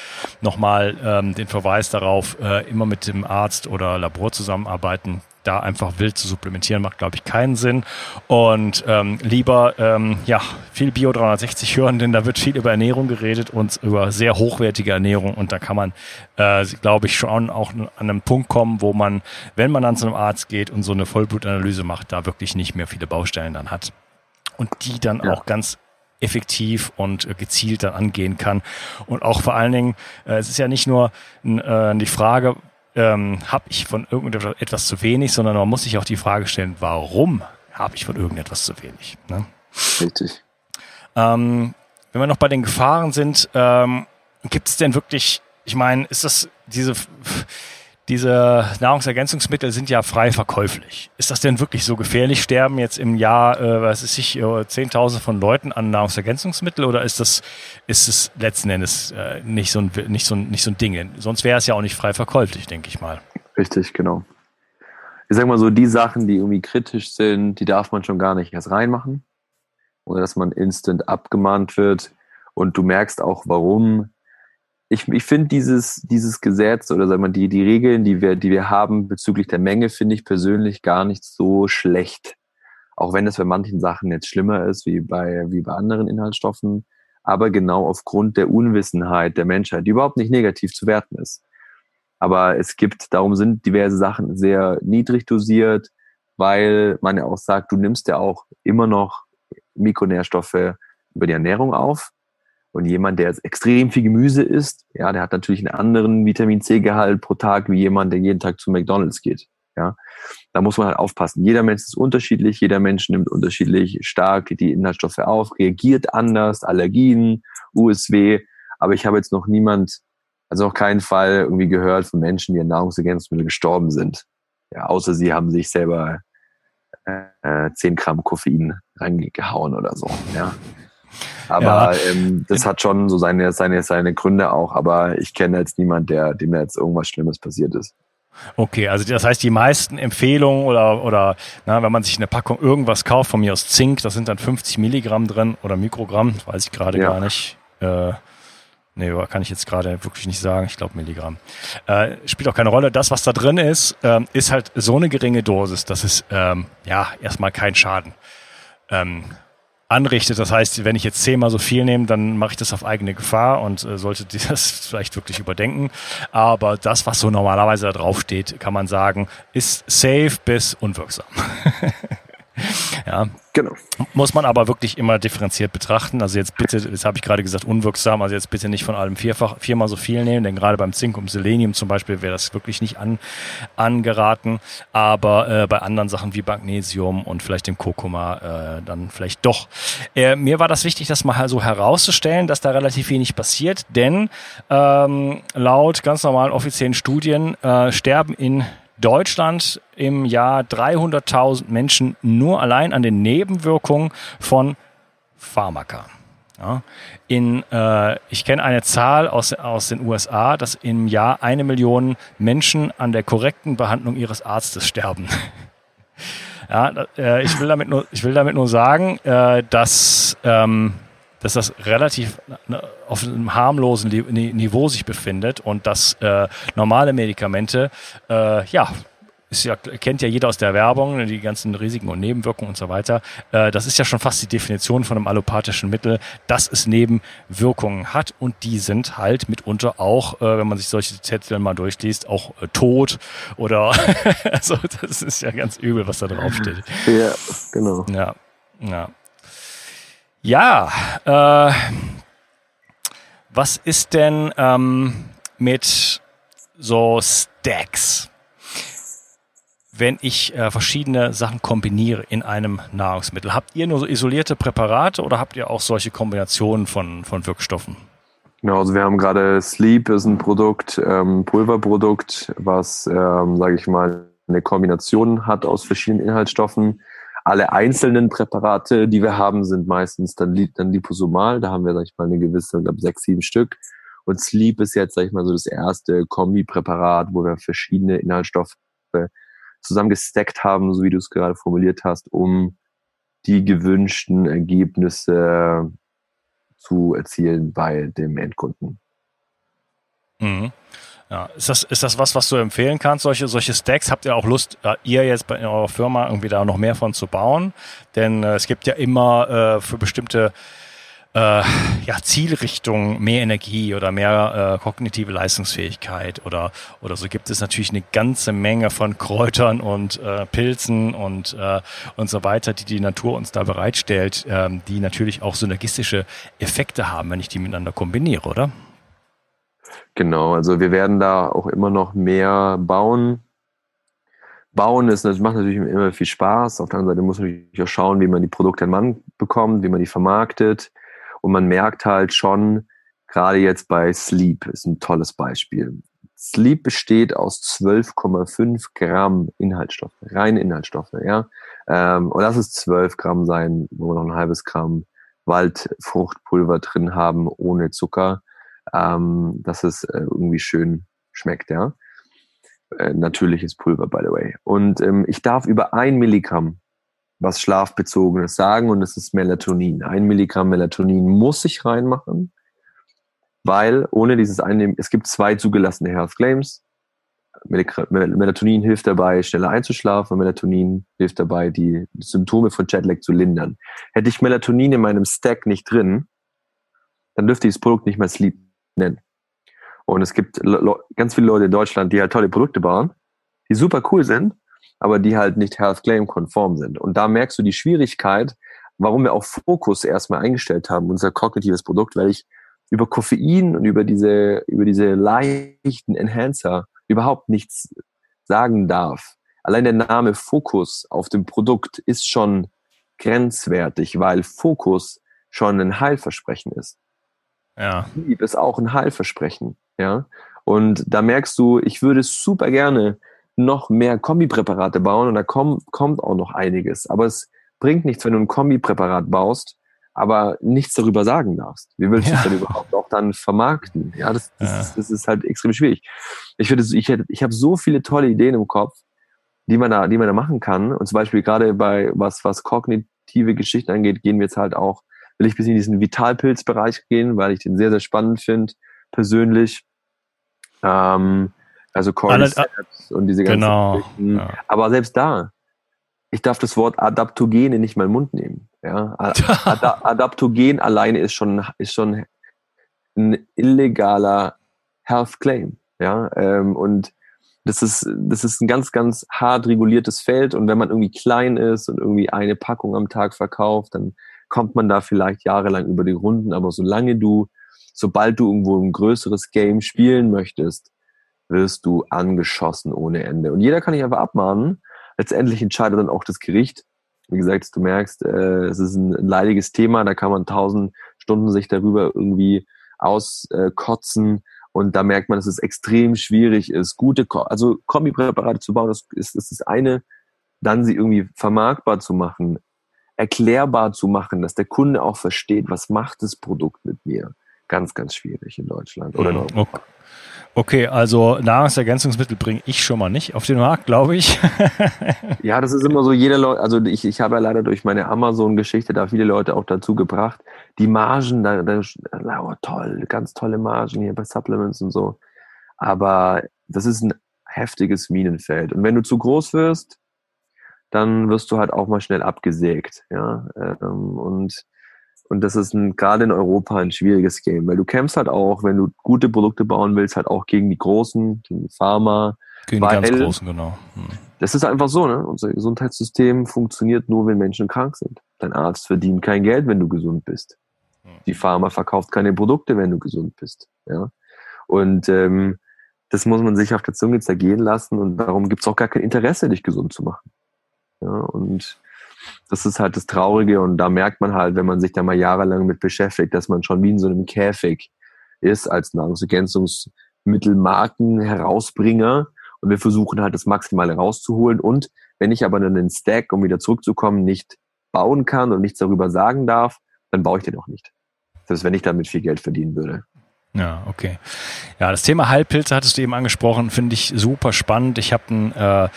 nochmal ähm, den Verweis darauf, äh, immer mit dem Arzt oder Labor zusammenarbeiten, da einfach wild zu supplementieren, macht, glaube ich, keinen Sinn. Und ähm, lieber ähm, ja viel Bio 360 hören, denn da wird viel über Ernährung geredet und über sehr hochwertige Ernährung. Und da kann man, äh, glaube ich, schon auch an einem Punkt kommen, wo man, wenn man dann zu einem Arzt geht und so eine Vollblutanalyse macht, da wirklich nicht mehr viele Baustellen dann hat. Und die dann ja. auch ganz effektiv und gezielt dann angehen kann. Und auch vor allen Dingen, äh, es ist ja nicht nur äh, die Frage, ähm, habe ich von irgendetwas zu wenig, sondern man muss sich auch die Frage stellen, warum habe ich von irgendetwas zu wenig? Ne? Richtig. Ähm, wenn wir noch bei den Gefahren sind, ähm, gibt es denn wirklich, ich meine, ist das diese diese Nahrungsergänzungsmittel sind ja frei verkäuflich. Ist das denn wirklich so gefährlich? Sterben jetzt im Jahr, äh, was ist ich, äh, Zehntausend von Leuten an Nahrungsergänzungsmittel oder ist das, ist es letzten Endes äh, nicht so ein, nicht so ein, nicht so ein Ding? Sonst wäre es ja auch nicht frei verkäuflich, denke ich mal. Richtig, genau. Ich sag mal so, die Sachen, die irgendwie kritisch sind, die darf man schon gar nicht erst reinmachen. Oder dass man instant abgemahnt wird. Und du merkst auch, warum ich, ich finde dieses, dieses Gesetz oder sagen wir die, die Regeln, die wir, die wir haben bezüglich der Menge, finde ich persönlich gar nicht so schlecht. Auch wenn es bei manchen Sachen jetzt schlimmer ist, wie bei, wie bei anderen Inhaltsstoffen. Aber genau aufgrund der Unwissenheit der Menschheit, die überhaupt nicht negativ zu werten ist. Aber es gibt, darum sind diverse Sachen sehr niedrig dosiert, weil man ja auch sagt, du nimmst ja auch immer noch Mikronährstoffe über die Ernährung auf. Und jemand, der jetzt extrem viel Gemüse isst, ja, der hat natürlich einen anderen Vitamin C-Gehalt pro Tag wie jemand, der jeden Tag zu McDonalds geht. Ja, da muss man halt aufpassen. Jeder Mensch ist unterschiedlich, jeder Mensch nimmt unterschiedlich stark die Inhaltsstoffe auf, reagiert anders, Allergien, USW. Aber ich habe jetzt noch niemand, also noch keinen Fall irgendwie gehört von Menschen, die an Nahrungsergänzungsmittel gestorben sind. Ja, außer sie haben sich selber äh, 10 Gramm Koffein reingehauen oder so. Ja. Aber ja. ähm, das hat schon so seine, seine, seine Gründe auch. Aber ich kenne jetzt niemand, der, dem jetzt irgendwas Schlimmes passiert ist. Okay, also das heißt, die meisten Empfehlungen oder, oder na, wenn man sich eine Packung irgendwas kauft, von mir aus Zink, da sind dann 50 Milligramm drin oder Mikrogramm, weiß ich gerade ja. gar nicht. Äh, nee, kann ich jetzt gerade wirklich nicht sagen. Ich glaube Milligramm. Äh, spielt auch keine Rolle. Das, was da drin ist, ähm, ist halt so eine geringe Dosis, dass es ähm, ja erstmal keinen Schaden ähm, anrichtet. Das heißt, wenn ich jetzt zehnmal so viel nehme, dann mache ich das auf eigene Gefahr und äh, sollte das vielleicht wirklich überdenken. Aber das, was so normalerweise da drauf steht, kann man sagen, ist safe bis unwirksam. ja. Genau. Muss man aber wirklich immer differenziert betrachten. Also jetzt bitte, das habe ich gerade gesagt, unwirksam, also jetzt bitte nicht von allem vierfach, viermal so viel nehmen, denn gerade beim Zink und Selenium zum Beispiel wäre das wirklich nicht an, angeraten. Aber äh, bei anderen Sachen wie Magnesium und vielleicht dem Kurkuma äh, dann vielleicht doch. Äh, mir war das wichtig, das mal so herauszustellen, dass da relativ wenig passiert, denn ähm, laut ganz normalen offiziellen Studien äh, sterben in Deutschland im Jahr 300.000 Menschen nur allein an den Nebenwirkungen von Pharmaka. Ja, in, äh, ich kenne eine Zahl aus, aus den USA, dass im Jahr eine Million Menschen an der korrekten Behandlung ihres Arztes sterben. ja, äh, ich, will damit nur, ich will damit nur sagen, äh, dass ähm, dass das relativ auf einem harmlosen Niveau sich befindet und dass äh, normale Medikamente, äh, ja, ist ja, kennt ja jeder aus der Werbung, die ganzen Risiken und Nebenwirkungen und so weiter. Äh, das ist ja schon fast die Definition von einem allopathischen Mittel, dass es Nebenwirkungen hat und die sind halt mitunter auch, äh, wenn man sich solche Zettel mal durchliest, auch äh, tot oder also das ist ja ganz übel, was da drauf steht. Ja, genau. Ja, ja. Ja, äh, was ist denn ähm, mit so Stacks? Wenn ich äh, verschiedene Sachen kombiniere in einem Nahrungsmittel, habt ihr nur so isolierte Präparate oder habt ihr auch solche Kombinationen von, von Wirkstoffen? Genau, also wir haben gerade Sleep ist ein Produkt, ähm, Pulverprodukt, was, ähm, sage ich mal, eine Kombination hat aus verschiedenen Inhaltsstoffen alle einzelnen Präparate, die wir haben, sind meistens dann, dann liposomal. Da haben wir, sag ich mal, eine gewisse, ich glaube, sechs, sieben Stück. Und Sleep ist jetzt, sag ich mal, so das erste Kombipräparat, wo wir verschiedene Inhaltsstoffe zusammengesteckt haben, so wie du es gerade formuliert hast, um die gewünschten Ergebnisse zu erzielen bei dem Endkunden. Mhm. Ja, ist das, ist das was, was du empfehlen kannst, solche, solche Stacks? Habt ihr auch Lust, äh, ihr jetzt bei eurer Firma irgendwie da noch mehr von zu bauen? Denn äh, es gibt ja immer äh, für bestimmte äh, ja, Zielrichtungen mehr Energie oder mehr äh, kognitive Leistungsfähigkeit oder, oder so gibt es natürlich eine ganze Menge von Kräutern und äh, Pilzen und, äh, und so weiter, die die Natur uns da bereitstellt, ähm, die natürlich auch synergistische Effekte haben, wenn ich die miteinander kombiniere, oder? Genau, also wir werden da auch immer noch mehr bauen. Bauen ist, das macht natürlich immer viel Spaß. Auf der anderen Seite muss man natürlich auch schauen, wie man die Produkte an Mann bekommt, wie man die vermarktet. Und man merkt halt schon, gerade jetzt bei Sleep ist ein tolles Beispiel. Sleep besteht aus 12,5 Gramm Inhaltsstoffe, reine Inhaltsstoffe, ja. Ähm, und das ist 12 Gramm sein, wo wir noch ein halbes Gramm Waldfruchtpulver drin haben, ohne Zucker ähm, dass es äh, irgendwie schön schmeckt, ja. Äh, natürliches Pulver, by the way. Und ähm, ich darf über ein Milligramm was Schlafbezogenes sagen und es ist Melatonin. Ein Milligramm Melatonin muss ich reinmachen, weil ohne dieses Einnehmen, es gibt zwei zugelassene Health Claims. Melatonin hilft dabei, schneller einzuschlafen. Melatonin hilft dabei, die Symptome von Jetlag zu lindern. Hätte ich Melatonin in meinem Stack nicht drin, dann dürfte dieses Produkt nicht mehr Sleep nennen. Und es gibt ganz viele Leute in Deutschland, die halt tolle Produkte bauen, die super cool sind, aber die halt nicht Health Claim konform sind. Und da merkst du die Schwierigkeit, warum wir auch Fokus erstmal eingestellt haben, unser kognitives Produkt, weil ich über Koffein und über diese, über diese leichten Enhancer überhaupt nichts sagen darf. Allein der Name Fokus auf dem Produkt ist schon grenzwertig, weil Fokus schon ein Heilversprechen ist. Ja. Lieb ist auch ein Heilversprechen. Ja. Und da merkst du, ich würde super gerne noch mehr Kombipräparate bauen und da kommt, kommt auch noch einiges. Aber es bringt nichts, wenn du ein Kombipräparat baust, aber nichts darüber sagen darfst. Wie willst du es denn überhaupt auch dann vermarkten? Ja, das, das, ja. Ist, das ist halt extrem schwierig. Ich finde, ich, hätte, ich habe so viele tolle Ideen im Kopf, die man da, die man da machen kann. Und zum Beispiel gerade bei was, was kognitive Geschichten angeht, gehen wir jetzt halt auch, will ich ein bisschen in diesen Vitalpilzbereich gehen, weil ich den sehr, sehr spannend finde, persönlich. Ähm, also Cordyceps und diese ganzen genau. Ja. Aber selbst da, ich darf das Wort Adaptogene nicht mal in den Mund nehmen. Ja, Ad Adaptogen alleine ist schon, ist schon ein illegaler Health Claim. Ja, ähm, und das ist, das ist ein ganz, ganz hart reguliertes Feld. Und wenn man irgendwie klein ist und irgendwie eine Packung am Tag verkauft, dann kommt man da vielleicht jahrelang über die Runden. Aber solange du, sobald du irgendwo ein größeres Game spielen möchtest, wirst du angeschossen ohne Ende. Und jeder kann dich einfach abmahnen. Letztendlich entscheidet dann auch das Gericht. Wie gesagt, du merkst, äh, es ist ein, leidiges Thema, da kann man tausend Stunden sich darüber irgendwie auskotzen. Und da merkt man, dass es extrem schwierig ist, gute, also Kombipräparate zu bauen, das ist, das ist eine, dann sie irgendwie vermarktbar zu machen, erklärbar zu machen, dass der Kunde auch versteht, was macht das Produkt mit mir. Ganz, ganz schwierig in Deutschland oder in mhm. Europa. Okay, also Nahrungsergänzungsmittel bringe ich schon mal nicht auf den Markt, glaube ich. ja, das ist immer so, jeder Leute, also ich, ich habe ja leider durch meine Amazon-Geschichte da viele Leute auch dazu gebracht. Die Margen, da, da oh, toll, ganz tolle Margen hier bei Supplements und so. Aber das ist ein heftiges Minenfeld. Und wenn du zu groß wirst, dann wirst du halt auch mal schnell abgesägt. Ja, ähm, und und das ist gerade in Europa ein schwieriges Game, weil du kämpfst halt auch, wenn du gute Produkte bauen willst, halt auch gegen die Großen, gegen die Pharma. Gegen die ganz Großen, genau. Hm. Das ist einfach so, ne? Unser Gesundheitssystem funktioniert nur, wenn Menschen krank sind. Dein Arzt verdient kein Geld, wenn du gesund bist. Hm. Die Pharma verkauft keine Produkte, wenn du gesund bist. Ja? Und ähm, das muss man sich auf der Zunge zergehen lassen und darum gibt es auch gar kein Interesse, dich gesund zu machen. Ja, und das ist halt das Traurige und da merkt man halt, wenn man sich da mal jahrelang mit beschäftigt, dass man schon wie in so einem Käfig ist als Nahrungsergänzungsmittelmarken Herausbringer und wir versuchen halt das Maximale rauszuholen und wenn ich aber dann den Stack, um wieder zurückzukommen, nicht bauen kann und nichts darüber sagen darf, dann baue ich den auch nicht. Selbst wenn ich damit viel Geld verdienen würde. Ja, okay. Ja, das Thema Heilpilze hattest du eben angesprochen, finde ich super spannend. Ich habe ein äh,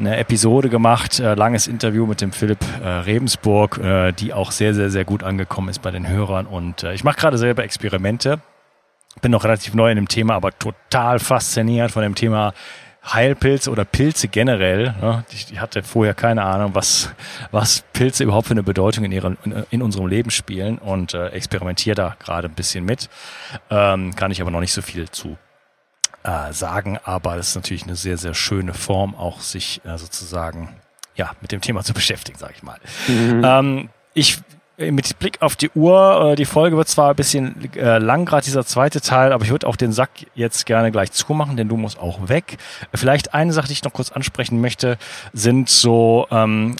eine Episode gemacht, äh, langes Interview mit dem Philipp äh, Rebensburg, äh, die auch sehr, sehr, sehr gut angekommen ist bei den Hörern. Und äh, ich mache gerade selber Experimente. Bin noch relativ neu in dem Thema, aber total fasziniert von dem Thema Heilpilze oder Pilze generell. Ne? Ich, ich, hatte vorher keine Ahnung, was, was Pilze überhaupt für eine Bedeutung in, ihrem, in, in unserem Leben spielen und äh, experimentiere da gerade ein bisschen mit. Ähm, kann ich aber noch nicht so viel zu äh, sagen, aber das ist natürlich eine sehr, sehr schöne Form, auch sich äh, sozusagen ja, mit dem Thema zu beschäftigen, sage ich mal. Mhm. Ähm, ich mit Blick auf die Uhr, äh, die Folge wird zwar ein bisschen äh, lang, gerade dieser zweite Teil, aber ich würde auch den Sack jetzt gerne gleich zumachen, denn du musst auch weg. Vielleicht eine Sache, die ich noch kurz ansprechen möchte, sind so, ähm,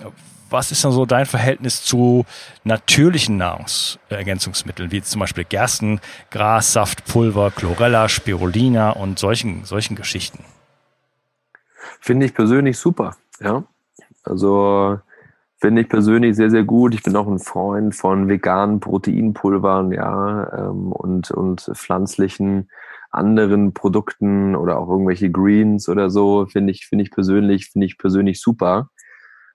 was ist denn so dein Verhältnis zu natürlichen Nahrungsergänzungsmitteln, wie zum Beispiel Gersten, Grassaft, Pulver, Chlorella, Spirulina und solchen, solchen Geschichten? Finde ich persönlich super, ja. Also finde ich persönlich sehr, sehr gut. Ich bin auch ein Freund von veganen Proteinpulvern, ja, ähm, und, und pflanzlichen anderen Produkten oder auch irgendwelche Greens oder so, finde ich, finde ich persönlich, finde ich persönlich super.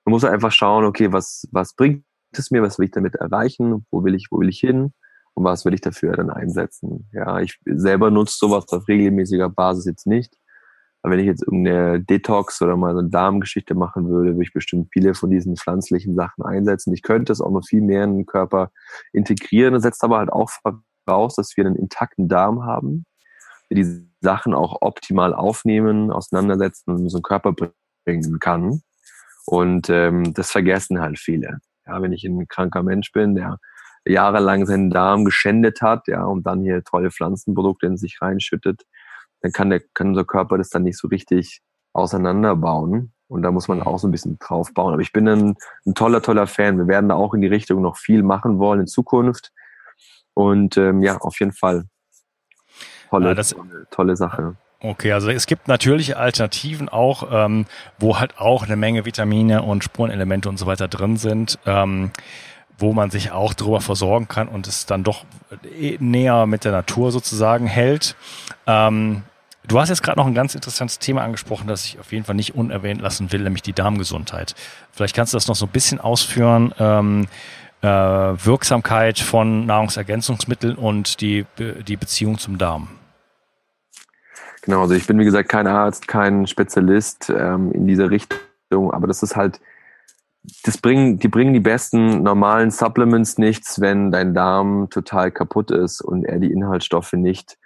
Man muss einfach schauen, okay, was, was bringt es mir, was will ich damit erreichen, wo will ich, wo will ich hin und was will ich dafür dann einsetzen. Ja, ich selber nutze sowas auf regelmäßiger Basis jetzt nicht. Aber wenn ich jetzt irgendeine Detox oder mal so eine Darmgeschichte machen würde, würde ich bestimmt viele von diesen pflanzlichen Sachen einsetzen. Ich könnte es auch noch viel mehr in den Körper integrieren. Das setzt aber halt auch voraus, dass wir einen intakten Darm haben, der die Sachen auch optimal aufnehmen, auseinandersetzen und in unseren Körper bringen kann. Und ähm, das vergessen halt viele. Ja, wenn ich ein kranker Mensch bin, der jahrelang seinen Darm geschändet hat, ja, und dann hier tolle Pflanzenprodukte in sich reinschüttet, dann kann der, kann unser Körper das dann nicht so richtig auseinanderbauen. Und da muss man auch so ein bisschen drauf bauen. Aber ich bin ein, ein toller, toller Fan. Wir werden da auch in die Richtung noch viel machen wollen in Zukunft. Und ähm, ja, auf jeden Fall. Tolle, ja, das, tolle, tolle Sache. Okay, also es gibt natürliche Alternativen auch, ähm, wo halt auch eine Menge Vitamine und Spurenelemente und so weiter drin sind. Ähm, wo man sich auch darüber versorgen kann und es dann doch äh, näher mit der Natur sozusagen hält. Ähm, du hast jetzt gerade noch ein ganz interessantes Thema angesprochen, das ich auf jeden Fall nicht unerwähnt lassen will, nämlich die Darmgesundheit. Vielleicht kannst du das noch so ein bisschen ausführen. Ähm, äh, Wirksamkeit von Nahrungsergänzungsmitteln und die, die Beziehung zum Darm. Genau, also ich bin wie gesagt kein Arzt, kein Spezialist ähm, in dieser Richtung, aber das ist halt das bringen, die bringen die besten normalen Supplements nichts, wenn dein Darm total kaputt ist und er die Inhaltsstoffe nicht.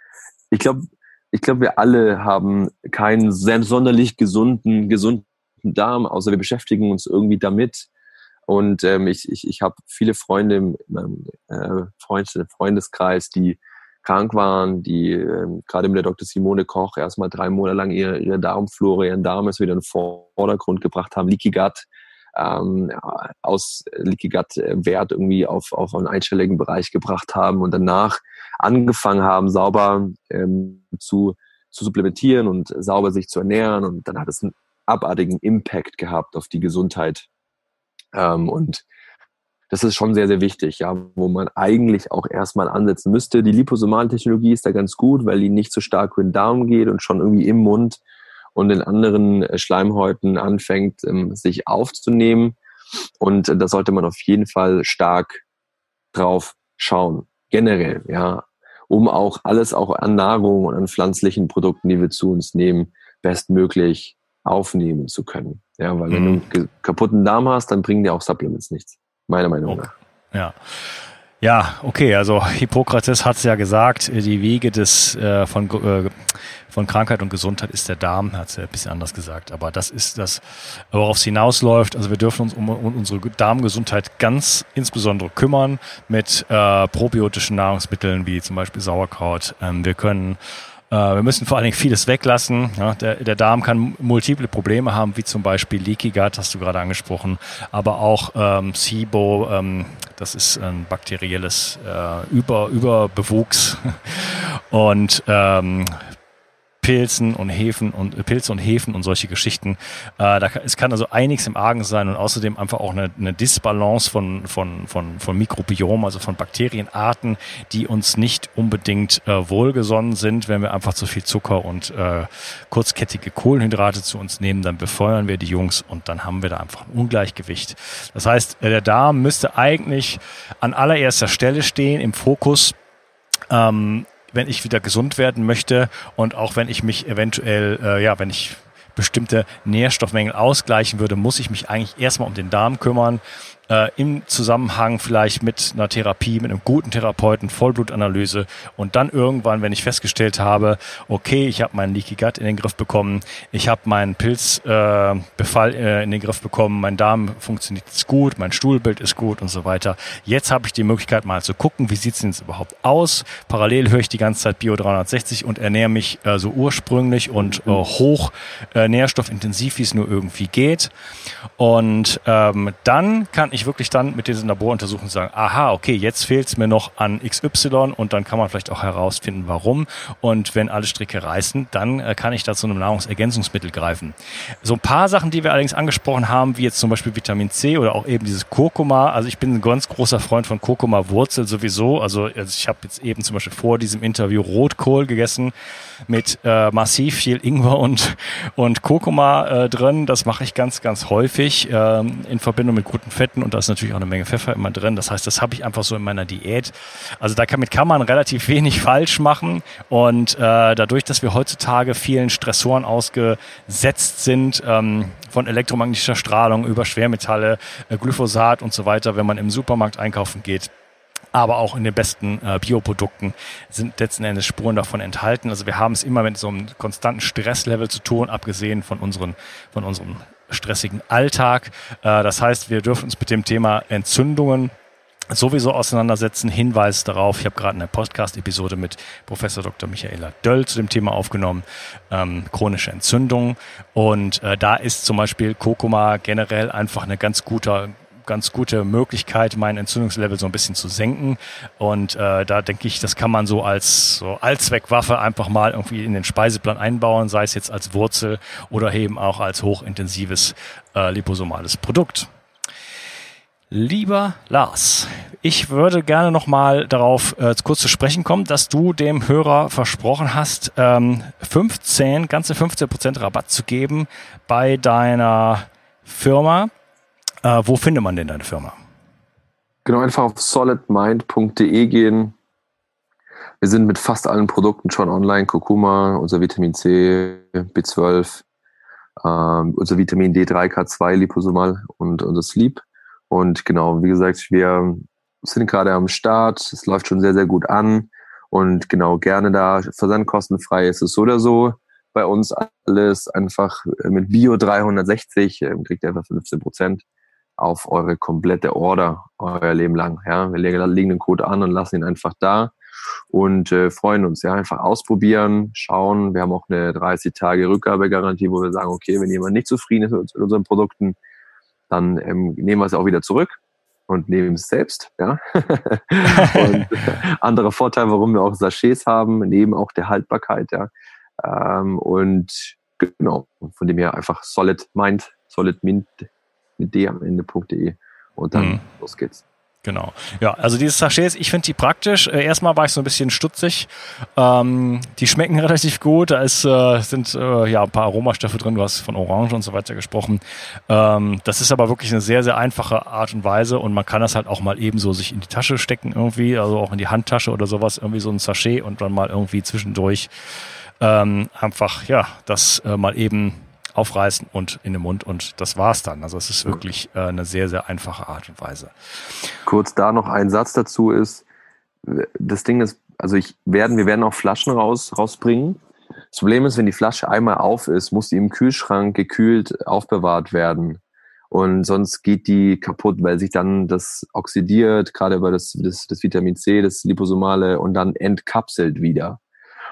Ich glaube, ich glaube, wir alle haben keinen sonderlich gesunden, gesunden Darm, außer wir beschäftigen uns irgendwie damit. Und ähm, ich, ich, ich habe viele Freunde meinem äh, Freund, Freundeskreis, die krank waren, die ähm, gerade mit der Dr. Simone Koch erstmal drei Monate lang ihre, ihre Darmflora, ihren Darm ist wieder in den Vordergrund gebracht haben, Leaky Gut, ähm, aus Leaky Gut äh, Wert irgendwie auf, auf einen einstelligen Bereich gebracht haben und danach angefangen haben, sauber ähm, zu, zu supplementieren und sauber sich zu ernähren und dann hat es einen abartigen Impact gehabt auf die Gesundheit. Ähm, und das ist schon sehr, sehr wichtig, ja, wo man eigentlich auch erstmal ansetzen müsste. Die liposomale Technologie ist da ganz gut, weil die nicht so stark über den Darm geht und schon irgendwie im Mund und in anderen äh, Schleimhäuten anfängt, ähm, sich aufzunehmen. Und da sollte man auf jeden Fall stark drauf schauen, generell, ja, um auch alles auch an Nahrung und an pflanzlichen Produkten, die wir zu uns nehmen, bestmöglich aufnehmen zu können. Ja, weil mhm. wenn du einen kaputten Darm hast, dann bringen dir auch Supplements nichts, meiner Meinung okay. nach. Ja. Ja, okay, also Hippokrates hat es ja gesagt, die Wege des äh, von, äh, von Krankheit und Gesundheit ist der Darm, hat es ja ein bisschen anders gesagt, aber das ist das, worauf es hinausläuft. Also wir dürfen uns um, um unsere Darmgesundheit ganz insbesondere kümmern mit äh, probiotischen Nahrungsmitteln wie zum Beispiel Sauerkraut. Ähm, wir können äh, wir müssen vor allen Dingen vieles weglassen. Ja, der, der Darm kann multiple Probleme haben, wie zum Beispiel Leaky Gut, hast du gerade angesprochen, aber auch ähm, SIBO, ähm, das ist ein bakterielles äh, Über, Überbewuchs und ähm, Pilzen und Hefen und äh, Pilze und Hefen und solche Geschichten. Äh, da, es kann also einiges im Argen sein und außerdem einfach auch eine, eine Disbalance von, von, von, von Mikrobiom, also von Bakterienarten, die uns nicht unbedingt äh, wohlgesonnen sind. Wenn wir einfach zu viel Zucker und äh, kurzkettige Kohlenhydrate zu uns nehmen, dann befeuern wir die Jungs und dann haben wir da einfach ein Ungleichgewicht. Das heißt, äh, der Darm müsste eigentlich an allererster Stelle stehen, im Fokus. Ähm, wenn ich wieder gesund werden möchte und auch wenn ich mich eventuell, äh, ja, wenn ich bestimmte Nährstoffmängel ausgleichen würde, muss ich mich eigentlich erstmal um den Darm kümmern äh, im Zusammenhang vielleicht mit einer Therapie, mit einem guten Therapeuten, Vollblutanalyse und dann irgendwann, wenn ich festgestellt habe, okay, ich habe meinen Leaky Gut in den Griff bekommen, ich habe meinen Pilzbefall äh, äh, in den Griff bekommen, mein Darm funktioniert gut, mein Stuhlbild ist gut und so weiter. Jetzt habe ich die Möglichkeit mal zu gucken, wie sieht es denn jetzt überhaupt aus. Parallel höre ich die ganze Zeit Bio 360 und ernähre mich äh, so ursprünglich und äh, hoch äh, nährstoffintensiv, wie es nur irgendwie geht. Und ähm, dann kann ich ich wirklich dann mit diesen Laboruntersuchungen sagen, aha, okay, jetzt fehlt es mir noch an XY und dann kann man vielleicht auch herausfinden, warum. Und wenn alle Stricke reißen, dann äh, kann ich da zu einem Nahrungsergänzungsmittel greifen. So ein paar Sachen, die wir allerdings angesprochen haben, wie jetzt zum Beispiel Vitamin C oder auch eben dieses Kurkuma. Also ich bin ein ganz großer Freund von Kurkuma-Wurzel sowieso. Also, also ich habe jetzt eben zum Beispiel vor diesem Interview Rotkohl gegessen mit äh, massiv viel Ingwer und, und Kurkuma äh, drin. Das mache ich ganz, ganz häufig äh, in Verbindung mit guten Fetten und da ist natürlich auch eine Menge Pfeffer immer drin. Das heißt, das habe ich einfach so in meiner Diät. Also damit kann man relativ wenig falsch machen und äh, dadurch, dass wir heutzutage vielen Stressoren ausgesetzt sind, ähm, von elektromagnetischer Strahlung über Schwermetalle, äh, Glyphosat und so weiter, wenn man im Supermarkt einkaufen geht, aber auch in den besten äh, Bioprodukten sind letzten Endes Spuren davon enthalten. Also wir haben es immer mit so einem konstanten Stresslevel zu tun, abgesehen von unseren, von unserem stressigen Alltag. Äh, das heißt, wir dürfen uns mit dem Thema Entzündungen sowieso auseinandersetzen. Hinweis darauf, ich habe gerade eine Podcast-Episode mit Professor Dr. Michaela Döll zu dem Thema aufgenommen, ähm, chronische Entzündung. Und äh, da ist zum Beispiel Kurkuma generell einfach eine ganz guter ganz gute Möglichkeit, mein Entzündungslevel so ein bisschen zu senken. Und äh, da denke ich, das kann man so als so Allzweckwaffe einfach mal irgendwie in den Speiseplan einbauen, sei es jetzt als Wurzel oder eben auch als hochintensives äh, liposomales Produkt. Lieber Lars, ich würde gerne nochmal darauf äh, kurz zu sprechen kommen, dass du dem Hörer versprochen hast, ähm, 15, ganze 15 Prozent Rabatt zu geben bei deiner Firma. Äh, wo findet man denn deine Firma? Genau, einfach auf solidmind.de gehen. Wir sind mit fast allen Produkten schon online. Kurkuma, unser Vitamin C, B12, ähm, unser Vitamin D3, K2, Liposomal und unser Sleep. Und genau, wie gesagt, wir sind gerade am Start. Es läuft schon sehr, sehr gut an. Und genau, gerne da. Versandkostenfrei ist es so oder so. Bei uns alles einfach mit Bio 360, äh, kriegt ihr einfach 15 Prozent auf eure komplette Order, euer Leben lang. Ja, wir legen den Code an und lassen ihn einfach da und äh, freuen uns. Ja, einfach ausprobieren, schauen. Wir haben auch eine 30 Tage Rückgabegarantie, wo wir sagen, okay, wenn jemand nicht zufrieden ist mit unseren Produkten, dann ähm, nehmen wir es auch wieder zurück und nehmen es selbst. Ja? und anderer Vorteil, warum wir auch Sachets haben, neben auch der Haltbarkeit. Ja? Ähm, und genau, von dem her einfach Solid Mind, Solid Mint mit D am Ende.de und dann mhm. los geht's. Genau. Ja, also diese Sachets, ich finde die praktisch. Äh, erstmal war ich so ein bisschen stutzig. Ähm, die schmecken relativ gut. Da ist, äh, sind äh, ja ein paar Aromastoffe drin. Du hast von Orange und so weiter gesprochen. Ähm, das ist aber wirklich eine sehr, sehr einfache Art und Weise und man kann das halt auch mal eben so sich in die Tasche stecken irgendwie, also auch in die Handtasche oder sowas, irgendwie so ein Sachet und dann mal irgendwie zwischendurch ähm, einfach, ja, das äh, mal eben aufreißen und in den Mund und das war's dann. Also es ist wirklich äh, eine sehr, sehr einfache Art und Weise. Kurz da noch ein Satz dazu ist, das Ding ist, also ich werden, wir werden auch Flaschen raus, rausbringen. Das Problem ist, wenn die Flasche einmal auf ist, muss die im Kühlschrank gekühlt aufbewahrt werden. Und sonst geht die kaputt, weil sich dann das oxidiert, gerade über das, das, das Vitamin C, das Liposomale und dann entkapselt wieder.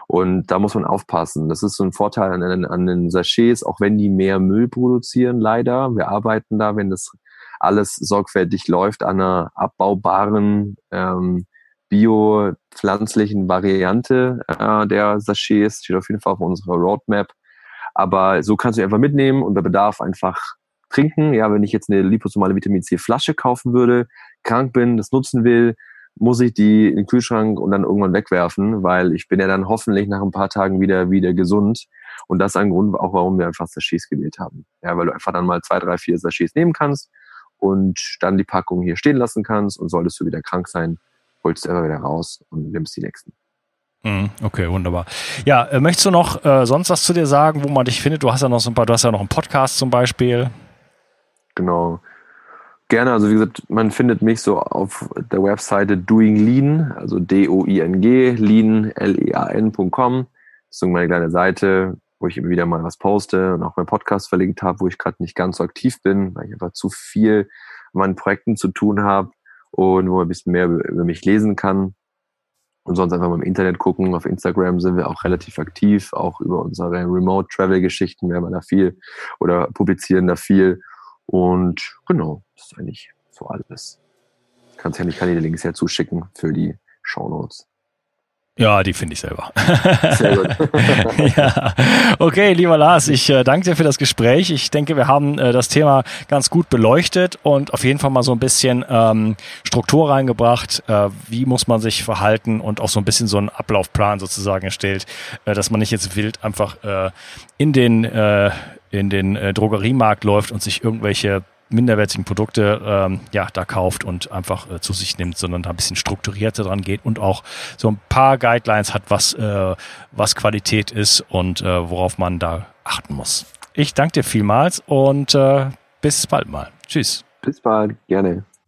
Und da muss man aufpassen. Das ist so ein Vorteil an, an, den Sachets, auch wenn die mehr Müll produzieren, leider. Wir arbeiten da, wenn das alles sorgfältig läuft, an einer abbaubaren ähm, bio-pflanzlichen Variante äh, der Sachets. Steht auf jeden Fall auf unserer Roadmap. Aber so kannst du einfach mitnehmen und bei Bedarf einfach trinken. Ja, wenn ich jetzt eine liposomale Vitamin C Flasche kaufen würde, krank bin, das nutzen will, muss ich die in den Kühlschrank und dann irgendwann wegwerfen, weil ich bin ja dann hoffentlich nach ein paar Tagen wieder, wieder gesund. Und das ist ein Grund auch, warum wir einfach Sachets gewählt haben. Ja, weil du einfach dann mal zwei, drei, vier Sachets nehmen kannst und dann die Packung hier stehen lassen kannst und solltest du wieder krank sein, holst du einfach wieder raus und nimmst die nächsten. Mhm, okay, wunderbar. Ja, äh, möchtest du noch äh, sonst was zu dir sagen, wo man dich findet? Du hast ja noch so ein paar, du hast ja noch einen Podcast zum Beispiel. Genau. Gerne, also wie gesagt, man findet mich so auf der Webseite Doing Lean, also D-O-I-N-G, lean, L-E-A-N.com. Das ist so meine kleine Seite, wo ich immer wieder mal was poste und auch meinen Podcast verlinkt habe, wo ich gerade nicht ganz so aktiv bin, weil ich einfach zu viel an meinen Projekten zu tun habe und wo man ein bisschen mehr über mich lesen kann. Und sonst einfach mal im Internet gucken. Auf Instagram sind wir auch relativ aktiv, auch über unsere Remote Travel Geschichten. Wir da viel oder publizieren da viel. Und genau, das ist eigentlich so alles. Kannst ja nicht, kann dir die Links ja zuschicken für die Show Notes. Ja, die finde ich selber. Sehr gut. ja. Okay, lieber Lars, ich äh, danke dir für das Gespräch. Ich denke, wir haben äh, das Thema ganz gut beleuchtet und auf jeden Fall mal so ein bisschen ähm, Struktur reingebracht. Äh, wie muss man sich verhalten und auch so ein bisschen so einen Ablaufplan sozusagen erstellt, äh, dass man nicht jetzt wild einfach äh, in den äh, in den äh, Drogeriemarkt läuft und sich irgendwelche minderwertigen Produkte ähm, ja da kauft und einfach äh, zu sich nimmt, sondern da ein bisschen strukturierter dran geht und auch so ein paar Guidelines hat, was äh, was Qualität ist und äh, worauf man da achten muss. Ich danke dir vielmals und äh, bis bald mal. Tschüss. Bis bald, gerne.